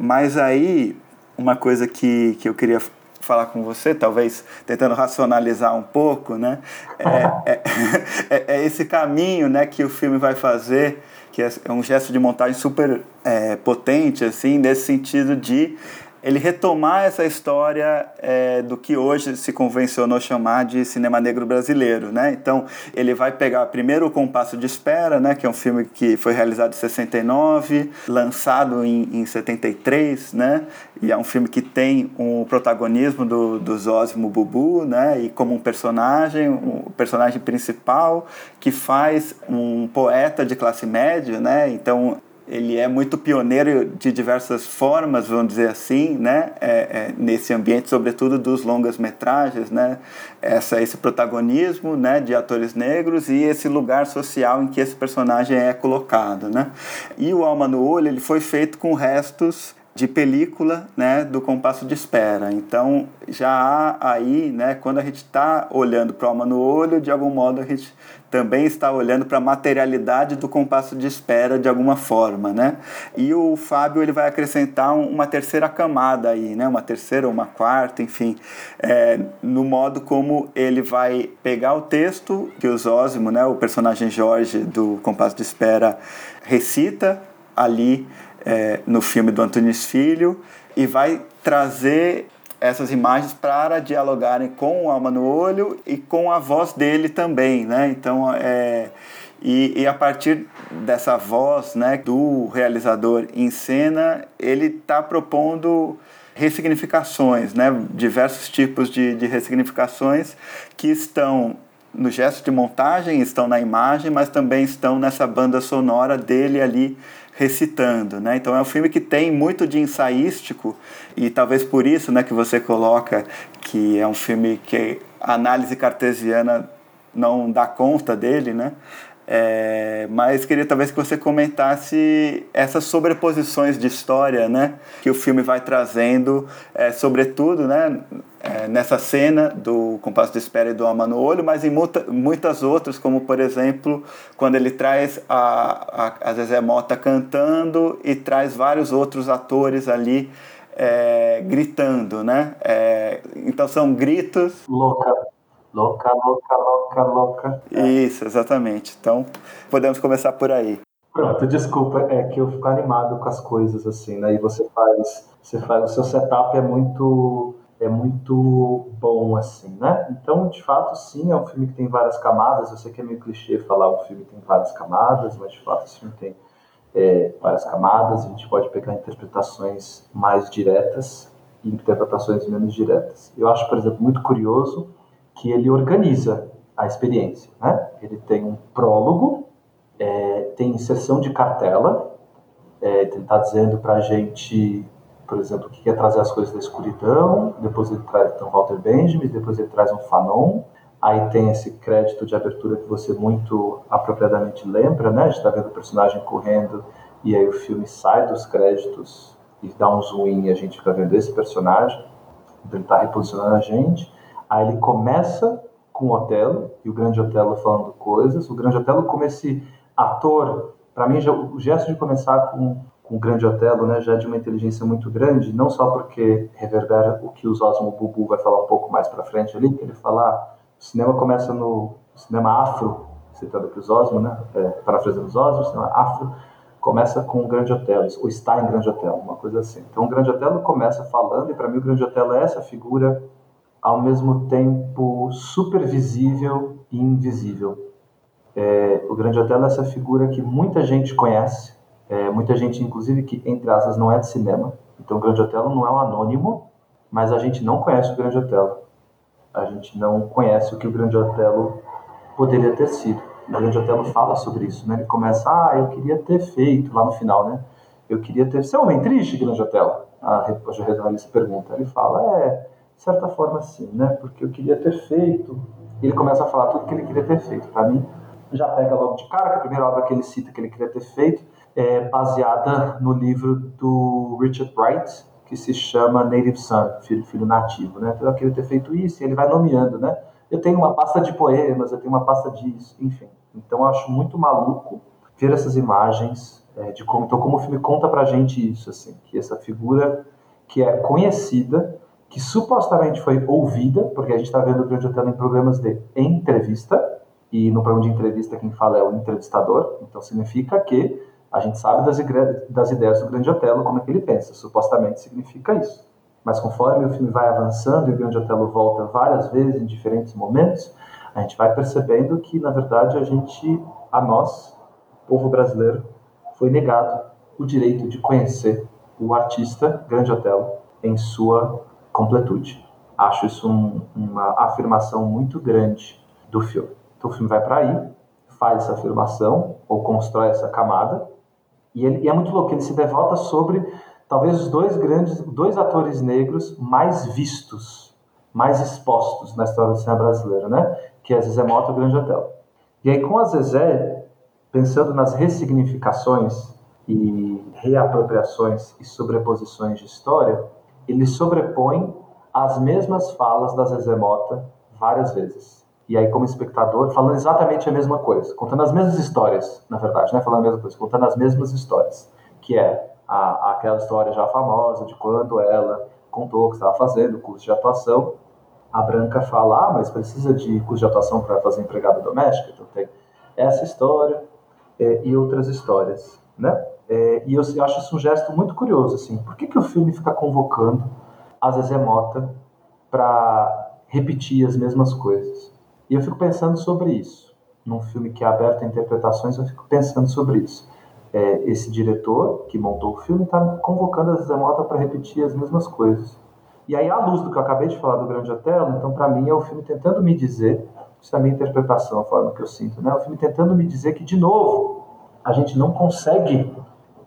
A: Mas aí, uma coisa que, que eu queria falar com você, talvez tentando racionalizar um pouco, né? É, é, é, é esse caminho né, que o filme vai fazer que é, é um gesto de montagem super é, potente, assim, nesse sentido de ele retomar essa história é, do que hoje se convencionou chamar de cinema negro brasileiro, né? Então ele vai pegar primeiro o Compasso de Espera, né? Que é um filme que foi realizado em 69, lançado em, em 73, né? E é um filme que tem um protagonismo do, do Zósimo Bubu, né? E como um personagem, o um personagem principal que faz um poeta de classe média, né? Então ele é muito pioneiro de diversas formas, vamos dizer assim, né? É, é, nesse ambiente, sobretudo dos longas metragens, né? Essa, esse protagonismo, né? De atores negros e esse lugar social em que esse personagem é colocado, né? E o Alma no Olho ele foi feito com restos de película né, do compasso de espera. Então já há aí, né, quando a gente está olhando para alma no olho, de algum modo a gente também está olhando para a materialidade do compasso de espera de alguma forma, né? E o Fábio ele vai acrescentar uma terceira camada aí, né? Uma terceira ou uma quarta, enfim, é, no modo como ele vai pegar o texto que o Zósimo, né, o personagem Jorge do compasso de espera recita ali é, no filme do Antunes Filho e vai trazer essas imagens para dialogarem com o Alma no Olho e com a voz dele também, né? Então, é, e, e, a partir dessa voz né, do realizador em cena, ele está propondo ressignificações, né? diversos tipos de, de ressignificações que estão no gesto de montagem, estão na imagem, mas também estão nessa banda sonora dele ali recitando, né? Então é um filme que tem muito de ensaístico e talvez por isso, né, que você coloca que é um filme que a análise cartesiana não dá conta dele, né? É, mas queria talvez que você comentasse essas sobreposições de história, né, que o filme vai trazendo, é, sobretudo, né, é, nessa cena do Compasso de Espera e do Alma no Olho, mas em muita, muitas outras, como por exemplo, quando ele traz a, a, a Zezé Mota cantando e traz vários outros atores ali é, gritando, né? É, então são gritos.
B: Louca. Louca, louca, louca, louca.
A: Isso, exatamente. Então, podemos começar por aí.
B: Pronto, desculpa, é que eu fico animado com as coisas assim, né? E você faz, você faz, o seu setup é muito é muito bom assim, né? Então, de fato, sim, é um filme que tem várias camadas. Eu sei que é meio clichê falar um filme tem várias camadas, mas de fato esse filme tem é, várias camadas. A gente pode pegar interpretações mais diretas e interpretações menos diretas. Eu acho, por exemplo, muito curioso que ele organiza a experiência. Né? Ele tem um prólogo, é, tem inserção de cartela, é, ele está dizendo para a gente, por exemplo, o que é trazer as coisas da escuridão, depois ele traz então, Walter Benjamin, depois ele traz um Fanon, aí tem esse crédito de abertura que você muito apropriadamente lembra, né? A gente está vendo o personagem correndo e aí o filme sai dos créditos e dá um zoom e a gente fica vendo esse personagem, então ele está reposicionando a gente. Aí ele começa com o Otelo, e o Grande Otelo falando coisas. O Grande Otelo, como esse ator, para mim, já, o gesto de começar com, com o Grande Otelo né, já é de uma inteligência muito grande, não só porque reverbera o que o Osmo Bubu vai falar um pouco mais para frente ali, que ele fala, o cinema começa no cinema afro, citando aqui os Osmo, né, é, parafraseando os Osmo, o cinema afro, começa com o Grande Otelo, ou está em Grande Otelo, uma coisa assim. Então o Grande Otelo começa falando, e para mim o Grande Otelo é essa figura ao mesmo tempo super visível e invisível. É, o Grande Hotel é essa figura que muita gente conhece, é, muita gente, inclusive, que, entre aspas, não é de cinema. Então, o Grande Hotel não é um anônimo, mas a gente não conhece o Grande Hotel. A gente não conhece o que o Grande Hotel poderia ter sido. O Grande Hotel fala sobre isso, né? Ele começa, ah, eu queria ter feito, lá no final, né? Eu queria ter... Você é um homem triste, Grande Hotel? A jornalista pergunta. Ele fala, é de certa forma, sim, né? Porque eu queria ter feito. Ele começa a falar tudo que ele queria ter feito. Para mim, já pega logo de cara que a primeira obra que ele cita que ele queria ter feito é baseada no livro do Richard Wright, que se chama Native Son, filho, filho nativo, né? Então eu queria ter feito isso, e ele vai nomeando, né? Eu tenho uma pasta de poemas, eu tenho uma pasta disso, enfim. Então eu acho muito maluco ver essas imagens é, de como, então como o filme conta pra gente isso, assim, que essa figura que é conhecida que supostamente foi ouvida, porque a gente está vendo o Grande Hotel em programas de entrevista, e no programa de entrevista quem fala é o entrevistador, então significa que A gente sabe das, das ideias do Grande Otelo, como é que ele pensa. Supostamente significa isso. Mas conforme o filme vai avançando e o Grande Otelo volta várias vezes em diferentes momentos, a gente vai percebendo que, na verdade, a gente, a nós, povo brasileiro, foi negado o direito de conhecer o artista Grande Otelo em sua completude. Acho isso um, uma afirmação muito grande do filme. Então o filme vai para aí, faz essa afirmação ou constrói essa camada e, ele, e é muito louco, ele se devota sobre talvez os dois grandes, dois atores negros mais vistos, mais expostos na história do cinema brasileiro, né? Que é Zezé Mota e o Grande Hotel. E aí com a Zezé, pensando nas ressignificações e reapropriações e sobreposições de história, ele sobrepõe as mesmas falas da Zezé Mota várias vezes. E aí como espectador falando exatamente a mesma coisa, contando as mesmas histórias, na verdade, né, falando a mesma coisa, contando as mesmas histórias, que é a, aquela história já famosa de quando ela contou que estava fazendo curso de atuação, a Branca fala, ah, mas precisa de curso de atuação para fazer empregada doméstica, então tem essa história é, e outras histórias, né? É, e eu, acho isso um gesto muito curioso, assim, por que, que o filme fica convocando a Zezé Mota para repetir as mesmas coisas? E eu fico pensando sobre isso. Num filme que é aberto a interpretações, eu fico pensando sobre isso. É, esse diretor que montou o filme está convocando a Zé Mota para repetir as mesmas coisas. E aí, à luz do que eu acabei de falar do Grande Hotel, então, para mim, é o filme tentando me dizer, isso é a minha interpretação, a forma que eu sinto, né? O filme tentando me dizer que, de novo, a gente não consegue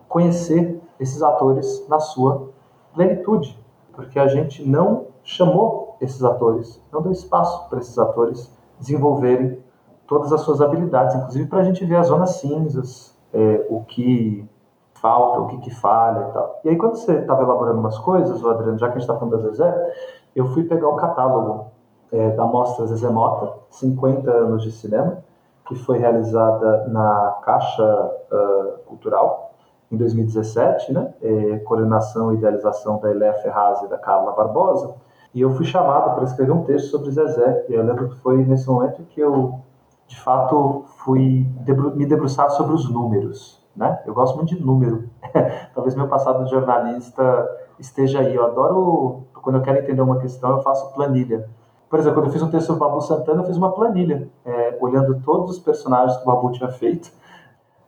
B: conhecer esses atores na sua plenitude, porque a gente não chamou esses atores, não deu espaço para esses atores desenvolverem todas as suas habilidades, inclusive para a gente ver as zonas cinzas, é, o que falta, o que, que falha e tal. E aí, quando você estava elaborando umas coisas, o Adriano, já que a gente está falando da Zezé, eu fui pegar o catálogo é, da mostra Zezé Mota, 50 anos de cinema, que foi realizada na Caixa uh, Cultural em 2017, né? É, coordenação e idealização da Eléa Ferraz e da Carla Barbosa. E eu fui chamado para escrever um texto sobre Zezé. E eu lembro que foi nesse momento que eu, de fato, fui debru me debruçar sobre os números. Né? Eu gosto muito de número. Talvez meu passado de jornalista esteja aí. Eu adoro, quando eu quero entender uma questão, eu faço planilha. Por exemplo, quando eu fiz um texto sobre o Babu Santana, eu fiz uma planilha, é, olhando todos os personagens que o Babu tinha feito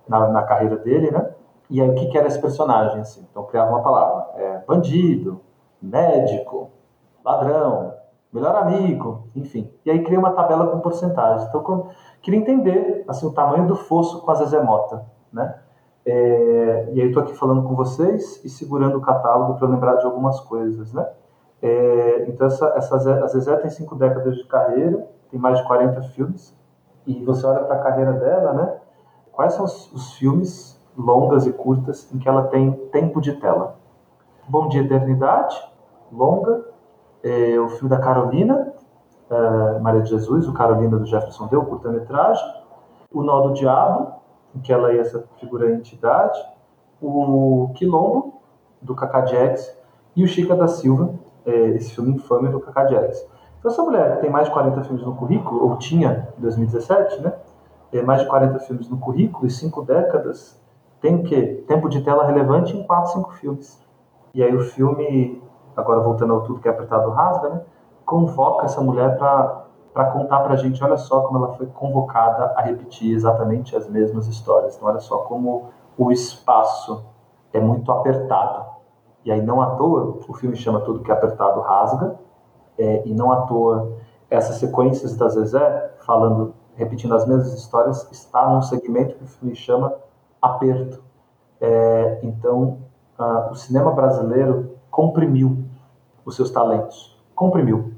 B: na, na carreira dele, né? E aí, o que, que era esse personagem, assim? Então, criava uma palavra. É, bandido, médico, ladrão, melhor amigo, enfim. E aí criei uma tabela com porcentagens. Então, eu queria entender assim, o tamanho do fosso com a Zezé Mota, né? É, e aí estou aqui falando com vocês e segurando o catálogo para lembrar de algumas coisas, né? É, então, essa, essa, a Zezé tem cinco décadas de carreira, tem mais de 40 filmes, e você olha para a carreira dela, né? Quais são os, os filmes longas e curtas em que ela tem tempo de tela? Bom Dia Eternidade, longa, é, o filme da Carolina, é, Maria de Jesus, o Carolina do Jefferson Deu, curta-metragem, O Nó do Diabo, em que ela é essa figura entidade, o Quilombo, do Cacá Jags, e o Chica da Silva, é, esse filme infame do Cacá Jags. Então, essa mulher que tem mais de 40 filmes no currículo, ou tinha em 2017, né? Mais de 40 filmes no currículo e cinco décadas, tem o quê? Tempo de tela relevante em 4, 5 filmes. E aí o filme agora voltando ao tudo que é apertado rasga, né? convoca essa mulher para contar para a gente, olha só como ela foi convocada a repetir exatamente as mesmas histórias. Então, olha só como o espaço é muito apertado. E aí, não à toa, o filme chama Tudo que é Apertado Rasga, é, e não à toa essas sequências da Zezé, falando, repetindo as mesmas histórias, está num segmento que o filme chama Aperto. É, então, o cinema brasileiro comprimiu os seus talentos, comprimiu,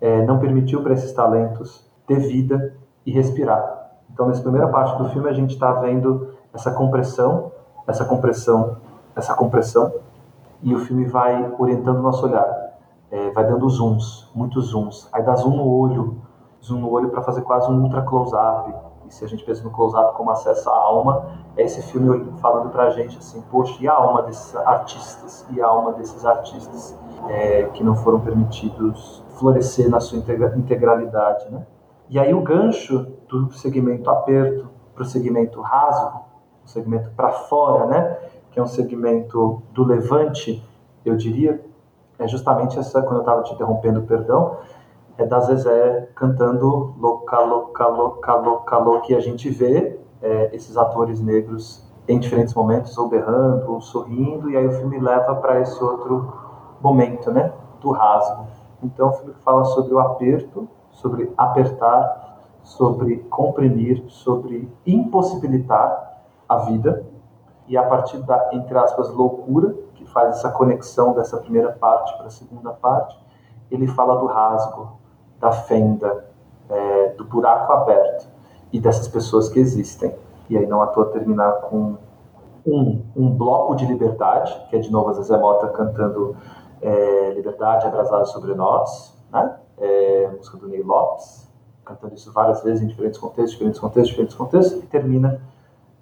B: é, não permitiu para esses talentos ter vida e respirar. Então, nessa primeira parte do filme, a gente está vendo essa compressão, essa compressão, essa compressão, e o filme vai orientando o nosso olhar, é, vai dando zooms, muitos zooms. Aí dá zoom no olho, zoom no olho para fazer quase um ultra close-up, e se a gente pensa no close-up como acesso à alma, é esse filme falando pra gente assim, poxa, e a alma desses artistas? E a alma desses artistas é, que não foram permitidos florescer na sua integralidade, né? E aí o gancho do segmento aperto para o segmento raso um segmento para fora, né? Que é um segmento do levante, eu diria, é justamente essa, quando eu estava te interrompendo, perdão, é da Zezé cantando louca, louca, louca, louca, louca, que a gente vê é, esses atores negros em diferentes momentos, ou berrando, ou sorrindo, e aí o filme leva para esse outro momento, né, do rasgo. Então, o filme fala sobre o aperto, sobre apertar, sobre comprimir, sobre impossibilitar a vida, e a partir da, entre aspas, loucura, que faz essa conexão dessa primeira parte para a segunda parte, ele fala do rasgo, da fenda, é, do buraco aberto e dessas pessoas que existem. E aí não à toa terminar com um, um bloco de liberdade, que é de novo a Zezé Mota cantando é, Liberdade abrasada sobre nós, né? É, música do Ney Lopes, cantando isso várias vezes em diferentes contextos, diferentes contextos, diferentes contextos, e termina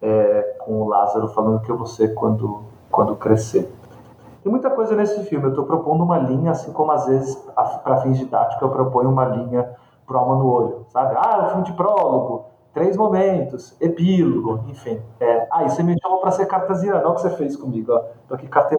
B: é, com o Lázaro falando que eu vou ser quando, quando crescer. Tem muita coisa nesse filme. Eu estou propondo uma linha, assim como às vezes, para fins didáticos, eu proponho uma linha pro alma no olho, sabe? Ah, é um filme de prólogo, três momentos, epílogo, enfim. É, ah, e você me chamou para ser cartesiano, olha o que você fez comigo, ó. Tô aqui carte,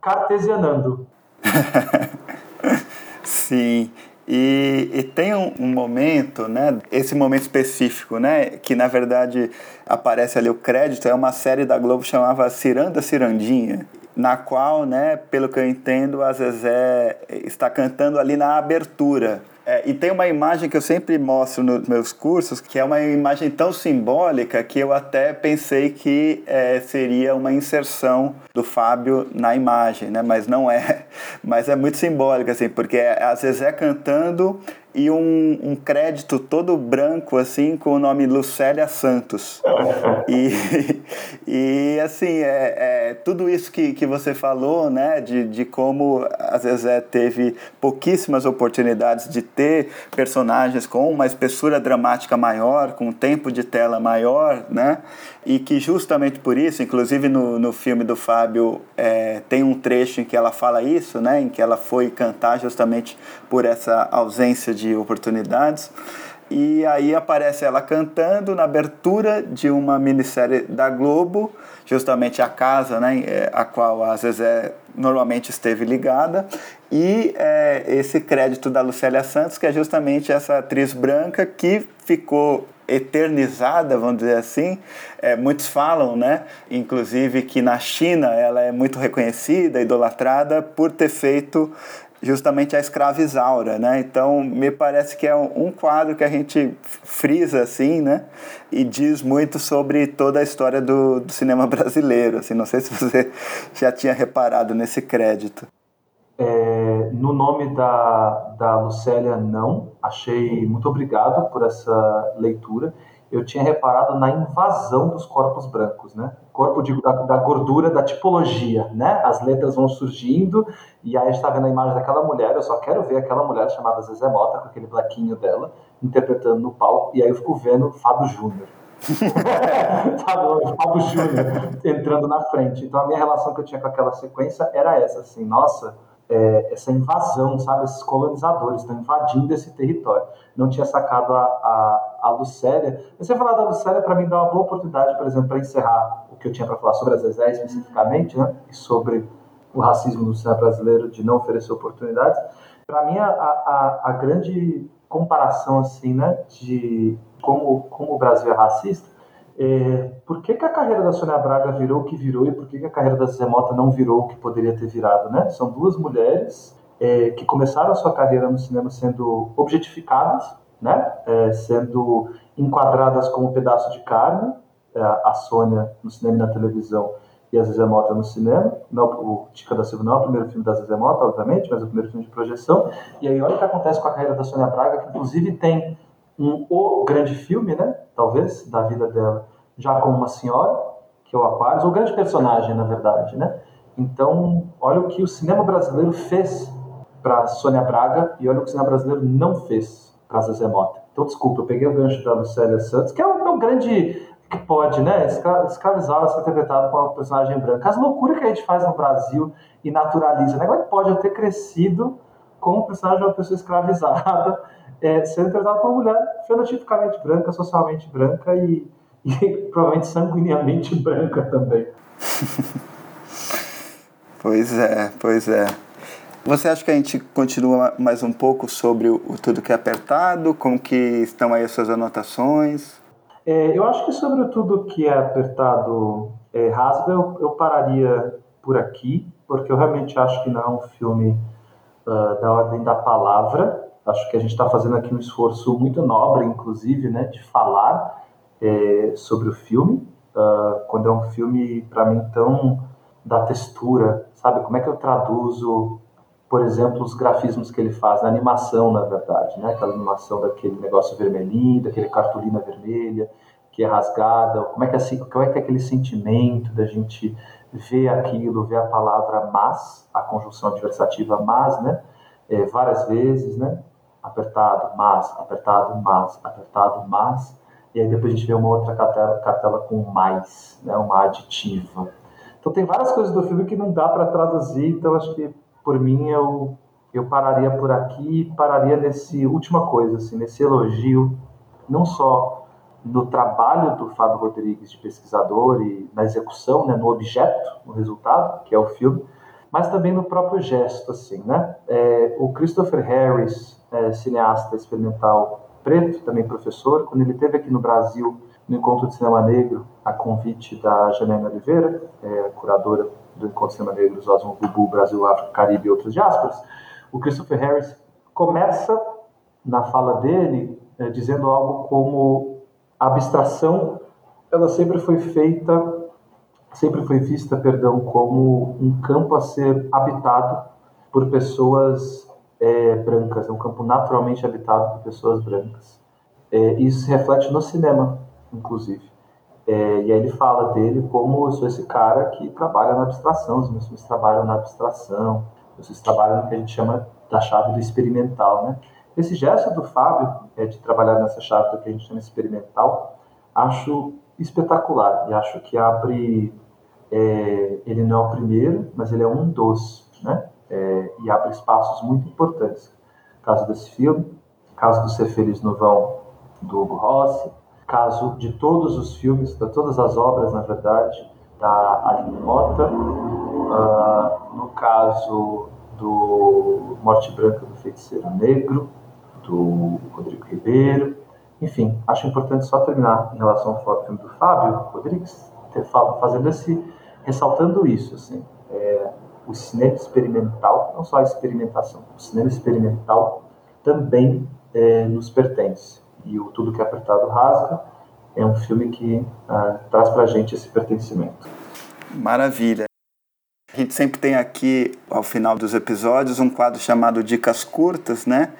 B: cartesianando.
A: Sim. E, e, tem um, um, momento, né, esse momento específico, né, que na verdade aparece ali o crédito, é uma série da Globo chamava Ciranda Cirandinha, na qual, né, pelo que eu entendo, a Zezé está cantando ali na abertura. É, e tem uma imagem que eu sempre mostro nos meus cursos, que é uma imagem tão simbólica que eu até pensei que é, seria uma inserção do Fábio na imagem, né? mas não é. Mas é muito simbólica, assim, porque é a Zezé cantando e um, um, crédito todo branco, assim, com o nome Lucélia Santos. E, e assim, é, é, tudo isso que, que você falou, né, de, de como a Zezé teve pouquíssimas oportunidades de ter personagens com uma espessura dramática maior, com um tempo de tela maior, né, e que justamente por isso, inclusive no, no filme do Fábio, é, tem um trecho em que ela fala isso, né, em que ela foi cantar justamente por essa ausência de oportunidades. E aí aparece ela cantando na abertura de uma minissérie da Globo, justamente a casa né, é, a qual a Zezé normalmente esteve ligada, e é, esse crédito da Lucélia Santos, que é justamente essa atriz branca que ficou eternizada, vamos dizer assim. É, muitos falam, né, inclusive que na China ela é muito reconhecida, idolatrada por ter feito justamente a escravizaura, né? Então me parece que é um quadro que a gente frisa assim, né? E diz muito sobre toda a história do, do cinema brasileiro. Assim, não sei se você já tinha reparado nesse crédito.
B: É, no nome da, da Lucélia, não. Achei muito obrigado por essa leitura. Eu tinha reparado na invasão dos corpos brancos, né? Corpo de, da, da, gordura, da tipologia, né? As letras vão surgindo e aí a gente está vendo a imagem daquela mulher. Eu só quero ver aquela mulher chamada Zezé Mota com aquele blaquinho dela interpretando no palco. E aí eu fico vendo Fábio Júnior. Fábio Júnior entrando na frente. Então a minha relação que eu tinha com aquela sequência era essa, assim, nossa é, essa invasão, sabe? Esses colonizadores estão invadindo esse território. Não tinha sacado a, a, a Lucélia. Você falar da Lucélia, para mim, dá uma boa oportunidade, por exemplo, para encerrar o que eu tinha para falar sobre a Zezé especificamente, né? E sobre o racismo do cinema brasileiro de não oferecer oportunidades. Para mim, a, a, a grande comparação, assim, né? De como, como o Brasil é racista é, por que, que, a carreira da Sônia Braga virou o que virou e por que, que a carreira da Zé Mota não virou o que poderia ter virado, né? São duas mulheres é, que começaram a sua carreira no cinema sendo objetificadas, né? É, sendo enquadradas como um pedaço de carne, é, a Sônia no cinema e na televisão e a Zezé Mota no cinema. Não, o Tica da Silva não é o primeiro filme da Zezé Mota, obviamente, mas é o primeiro filme de projeção. E aí olha o que acontece com a carreira da Sônia Braga, que inclusive tem um o grande filme, né? Talvez, da vida dela, já como uma senhora, que é o Aquarius, o grande personagem, na verdade, né? Então, olha o que o cinema brasileiro fez para Sônia Braga e olha o que o cinema brasileiro não fez para Zezé Mota. Então, desculpa, eu peguei o gancho da Lucélia Santos, que é um, é um grande que pode, né? Escravizar ser interpretado como uma personagem branca. As loucuras que a gente faz no Brasil e naturaliza, né? Como é que pode eu ter crescido como personagem de uma pessoa escravizada é, sendo tratado como uma mulher fenotipicamente branca, socialmente branca e, e provavelmente sanguineamente branca também.
A: pois é, pois é. Você acha que a gente continua mais um pouco sobre o, o Tudo que é Apertado? Como que estão aí as suas anotações?
B: É, eu acho que sobre o Tudo que é Apertado é, Rasga, eu, eu, pararia por aqui, porque eu realmente acho que não é um filme uh, da ordem da palavra. Acho que a gente está fazendo aqui um esforço muito nobre, inclusive, né, de falar é, sobre o filme. Uh, quando é um filme, para mim, tão da textura, sabe? Como é que eu traduzo por exemplo, os grafismos que ele faz na animação, na verdade, né? Aquela animação daquele negócio vermelhinho, daquele cartolina vermelha que é rasgada, como é que é, assim, como é que é aquele sentimento da gente ver aquilo, ver a palavra mas, a conjunção adversativa mas, né? É, várias vezes, né? Apertado, mas, apertado, mas, apertado, mas, e aí depois a gente vê uma outra cartela, cartela com mais, né? Uma aditiva. Então tem várias coisas do filme que não dá para traduzir, então acho que por mim, eu, eu pararia por aqui pararia nesse última coisa, assim, nesse elogio, não só no trabalho do Fábio Rodrigues de pesquisador e na execução, né, no objeto, no resultado, que é o filme, mas também no próprio gesto, assim, né? É, o Christopher Harris, é, cineasta experimental preto, também professor, quando ele esteve aqui no Brasil no Encontro de Cinema Negro, a convite da Janaina Oliveira, é, curadora do Encontro de Cinema Negro, Osmo Bubu, Brasil, África, Caribe e outras diásporas, o Christopher Harris começa na fala dele é, dizendo algo como a abstração ela sempre foi feita, sempre foi vista, perdão, como um campo a ser habitado por pessoas é, brancas, é um campo naturalmente habitado por pessoas brancas. É, isso se reflete no cinema, inclusive. É, e aí ele fala dele como eu sou esse cara que trabalha na abstração, os meus filmes trabalham na abstração, vocês trabalham no que a gente chama da chave do experimental, né? Esse gesto do Fábio é, de trabalhar nessa chave do que a gente chama experimental, acho espetacular e acho que abre, é, ele não é o primeiro, mas ele é um dos, né? É, e abre espaços muito importantes. Caso desse filme, caso do Ser Feliz no Vão, do Hugo Rossi, caso de todos os filmes, de todas as obras, na verdade, da Aline Mota, uh, no caso do Morte Branca do Feiticeiro Negro, do Rodrigo Ribeiro, enfim, acho importante só terminar em relação ao filme do Fábio Rodrigues, ter fazendo esse, ressaltando isso, assim, é, o cinema experimental, não só a experimentação, o cinema experimental também é, nos pertence e o Tudo que é Apertado Rasga é um filme que uh, traz para a gente esse pertencimento.
A: Maravilha. A gente sempre tem aqui, ao final dos episódios, um quadro chamado Dicas Curtas, né?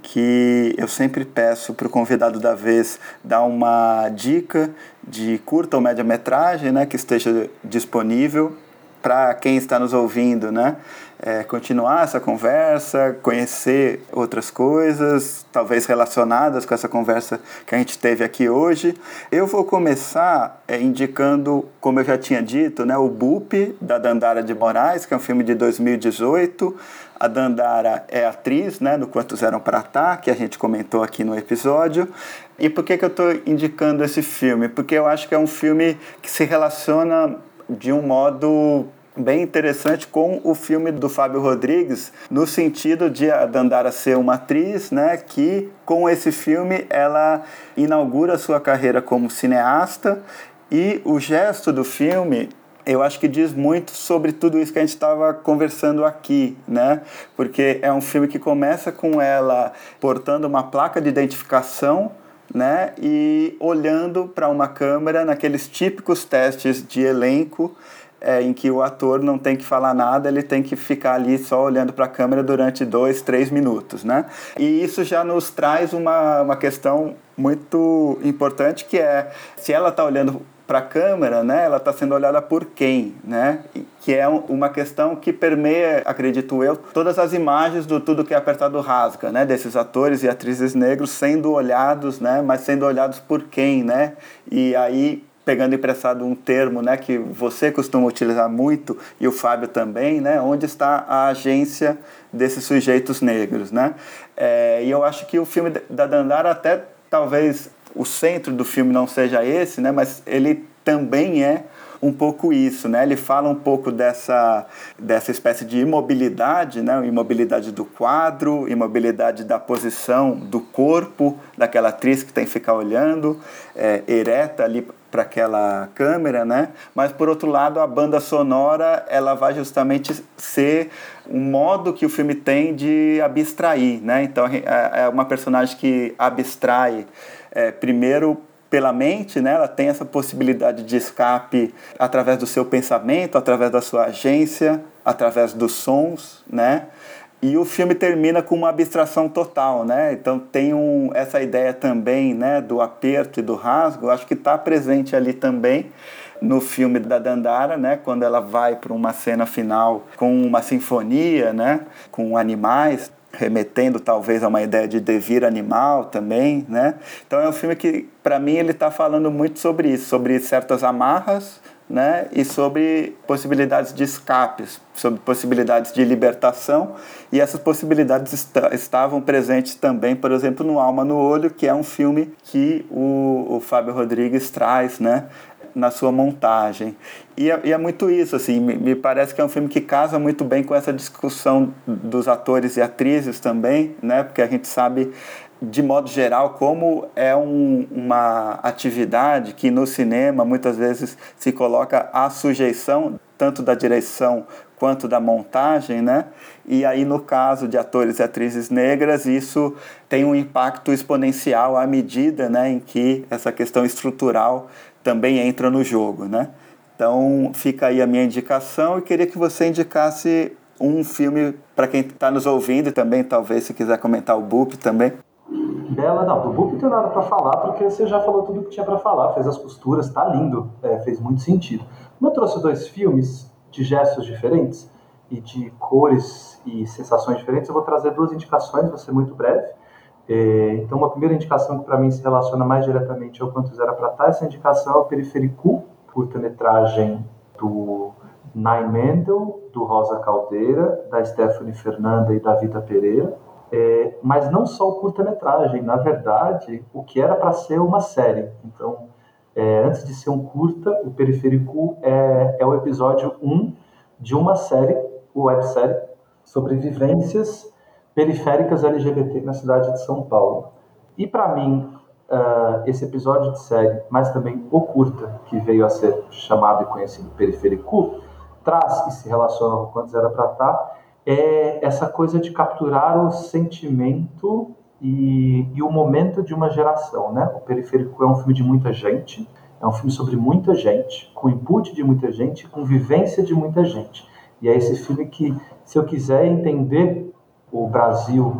A: Que eu sempre peço para o convidado da vez dar uma dica de curta ou média metragem, né? Que esteja disponível para quem está nos ouvindo, né? é, continuar essa conversa, conhecer outras coisas, talvez relacionadas com essa conversa que a gente teve aqui hoje. Eu vou começar é, indicando, como eu já tinha dito, né, o BUP, da Dandara de Moraes, que é um filme de 2018. A Dandara é atriz né, no Quantos Eram Para Tá, que a gente comentou aqui no episódio. E por que, que eu estou indicando esse filme? Porque eu acho que é um filme que se relaciona de um modo bem interessante com o filme do Fábio Rodrigues, no sentido de a Dandara ser uma atriz, né, que com esse filme ela inaugura sua carreira como cineasta e o gesto do filme eu acho que diz muito sobre tudo isso que a gente estava conversando aqui, né? Porque é um filme que começa com ela portando uma placa de identificação, né? E olhando para uma câmera naqueles típicos testes de elenco é, em que o ator não tem que falar nada, ele tem que ficar ali só olhando para a câmera durante dois, três minutos, né? E isso já nos traz uma, uma questão muito importante que é se ela está olhando para a câmera, né, ela está sendo olhada por quem, né? Que é uma questão que permeia, acredito eu, todas as imagens do tudo que é apertado rasga, né? Desses atores e atrizes negros sendo olhados, né? Mas sendo olhados por quem, né? E aí pegando emprestado um termo né, que você costuma utilizar muito e o Fábio também, né, onde está a agência desses sujeitos negros. Né? É, e eu acho que o filme da Dandara até talvez o centro do filme não seja esse, né? Mas ele também é um pouco isso, né? Ele fala um pouco dessa, dessa espécie de imobilidade, né? Imobilidade do quadro, imobilidade da posição do corpo daquela atriz que tem que ficar olhando, é, ereta ali para aquela câmera, né? Mas por outro lado, a banda sonora ela vai justamente ser um modo que o filme tem de abstrair, né? Então é, uma personagem que abstrai é, primeiro pela mente, né? Ela tem essa possibilidade de escape através do seu pensamento, através da sua agência, através dos sons, né? E o filme termina com uma abstração total, né? Então tem um, essa ideia também, né, do aperto e do rasgo, acho que está presente ali também no filme da Dandara, né, quando ela vai para uma cena final com uma sinfonia, né, com animais, remetendo talvez a uma ideia de devir animal também, né? Então é um filme que, para mim, ele está falando muito sobre isso, sobre certas amarras, né? E sobre possibilidades de escapes, sobre possibilidades de libertação. E essas possibilidades est estavam presentes também, por exemplo, no Alma no Olho, que é um filme que o, o Fábio Rodrigues traz, né? Na sua montagem. E é, e é, muito isso, assim, me, me, parece que é um filme que casa muito bem com essa discussão dos atores e atrizes também, né? Porque a gente sabe, de modo geral, como é um, uma atividade que no cinema muitas vezes se coloca à sujeição tanto da direção quanto da montagem, né? E aí no caso de atores e atrizes negras, isso tem um impacto exponencial à medida, né, em que essa questão estrutural também entra no jogo, né? Então fica aí a minha indicação e queria que você indicasse um filme para quem está nos ouvindo e também talvez se quiser comentar o Boop também.
B: Bela, não, do Boop não tem nada para falar porque você já falou tudo que tinha para falar, fez as costuras, tá lindo, é, fez muito sentido. Como eu trouxe dois filmes de gestos diferentes e de cores e sensações diferentes, eu vou trazer duas indicações, vou ser muito breve. É, então, uma primeira indicação que para mim se relaciona mais diretamente ao Quantos Era Pra Tá, essa indicação é o Perifericu, curta-metragem do Nine Mendel, do Rosa Caldeira, da Stephanie Fernanda e da Vita Pereira. É, mas não só o curta-metragem, na verdade, o que era para ser uma série. Então, é, antes de ser um curta, o Perifericu é, é o episódio 1 de uma série, websérie, sobre vivências periféricas LGBT na cidade de São Paulo. E para mim, uh, esse episódio de série, mas também o curta, que veio a ser chamado e conhecido Periférico, traz e se relaciona com quantos era estar, tá, é essa coisa de capturar o sentimento e, e, o momento de uma geração, né? O Periférico é um filme de muita gente, é um filme sobre muita gente, com input de muita gente, com vivência de muita gente. E é esse filme que, se eu quiser entender o Brasil,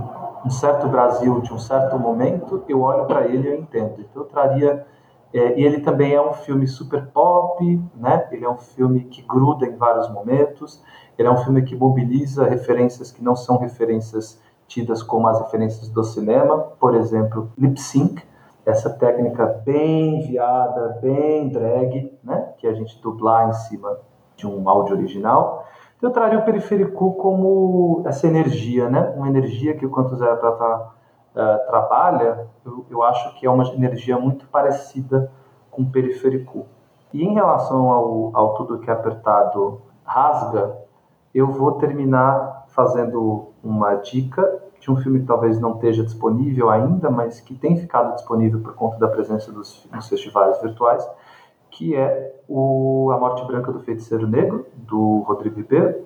B: um certo Brasil de um certo momento, eu olho para ele e eu entendo. Então eu traria é, e ele também é um filme super pop, né? Ele é um filme que gruda em vários momentos. Ele é um filme que mobiliza referências que não são referências tidas como as referências do cinema, por exemplo, lip sync, essa técnica bem enviada, bem drag, né? Que a gente dublar em cima de um áudio original. Eu traria o periférico como essa energia, né? Uma energia que o Quanto Zero uh, trabalha, eu, eu, acho que é uma energia muito parecida com o periférico. E em relação ao, ao Tudo que é Apertado Rasga, eu vou terminar fazendo uma dica de um filme que talvez não esteja disponível ainda, mas que tem ficado disponível por conta da presença dos, dos festivais virtuais, que é o A Morte Branca do Feiticeiro Negro, do Rodrigo Ribeiro.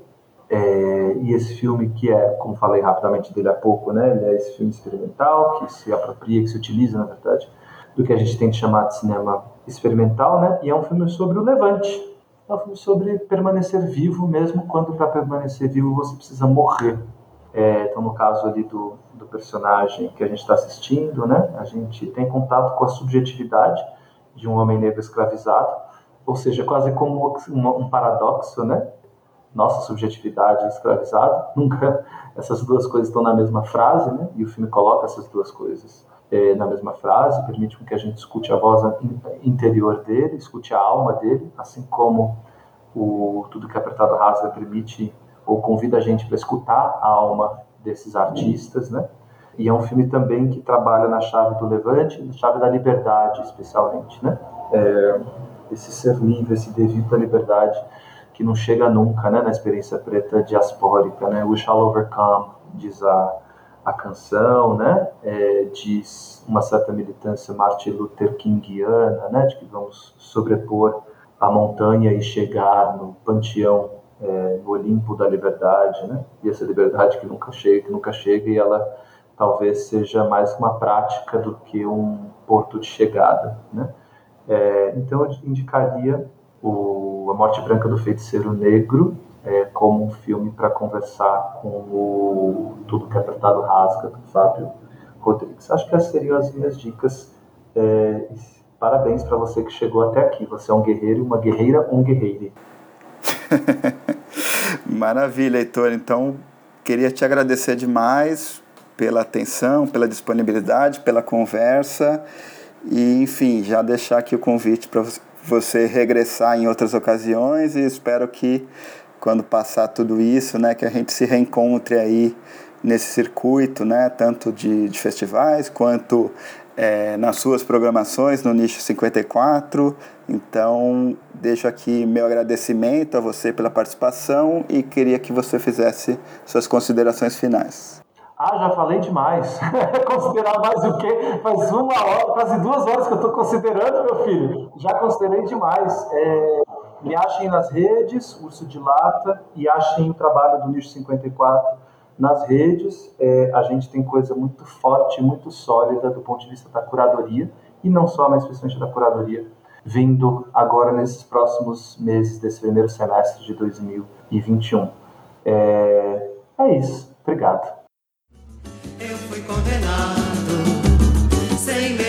B: É, e esse filme que é, como falei rapidamente dele há pouco, né, ele é esse filme experimental que se apropria, que se utiliza, na verdade, do que a gente tem que chamar de cinema experimental, né, e é um filme sobre o levante. É um filme sobre permanecer vivo, mesmo quando para permanecer vivo você precisa morrer. É, então, no caso ali do, do personagem que a gente está assistindo, né, a gente tem contato com a subjetividade, de um homem negro escravizado, ou seja, quase como um paradoxo, né? Nossa subjetividade escravizada, nunca essas duas coisas estão na mesma frase, né? E o filme coloca essas duas coisas é, na mesma frase, permite que a gente escute a voz interior dele, escute a alma dele, assim como o tudo que é apertado rasga permite ou convida a gente para escutar a alma desses artistas, né? E é um filme também que trabalha na chave do levante, na chave da liberdade, especialmente, né? É, esse ser livre, esse devido à liberdade que não chega nunca, né, na experiência preta diaspórica, né? We shall overcome, diz a, a canção, né? É, diz uma certa militância Martin Luther Kingiana, né? De que vamos sobrepor a montanha e chegar no panteão, é, no Olimpo da liberdade, né? E essa liberdade que nunca chega, que nunca chega e ela talvez seja mais uma prática do que um porto de chegada, né? É, então eu indicaria o A Morte Branca do Feiticeiro Negro é, como um filme para conversar com o Tudo que é Apertado Rasga, do Fábio Rodrigues. Acho que essas seriam as minhas dicas. É, parabéns para você que chegou até aqui. Você é um guerreiro, uma guerreira, um guerreiro.
A: Maravilha, Heitor. Então, queria te agradecer demais pela atenção, pela disponibilidade, pela conversa e, enfim, já deixar aqui o convite para você regressar em outras ocasiões e espero que quando passar tudo isso, né, que a gente se reencontre aí nesse circuito, né, tanto de, de festivais quanto é, nas suas programações no Nicho 54. Então, deixo aqui meu agradecimento a você pela participação e queria que você fizesse suas considerações finais.
B: Ah, já falei demais. Considerar mais o quê? Faz uma hora, quase duas horas que eu estou considerando, meu filho. Já considerei demais. É, me achem nas redes, Urso de Lata, e achem o trabalho do Nicho 54 nas redes. É, a gente tem coisa muito forte, muito sólida do ponto de vista da curadoria, e não só, mas especialmente da curadoria, vindo agora nesses próximos meses desse primeiro semestre de 2021. É, é isso. Obrigado.
C: Hoje estou no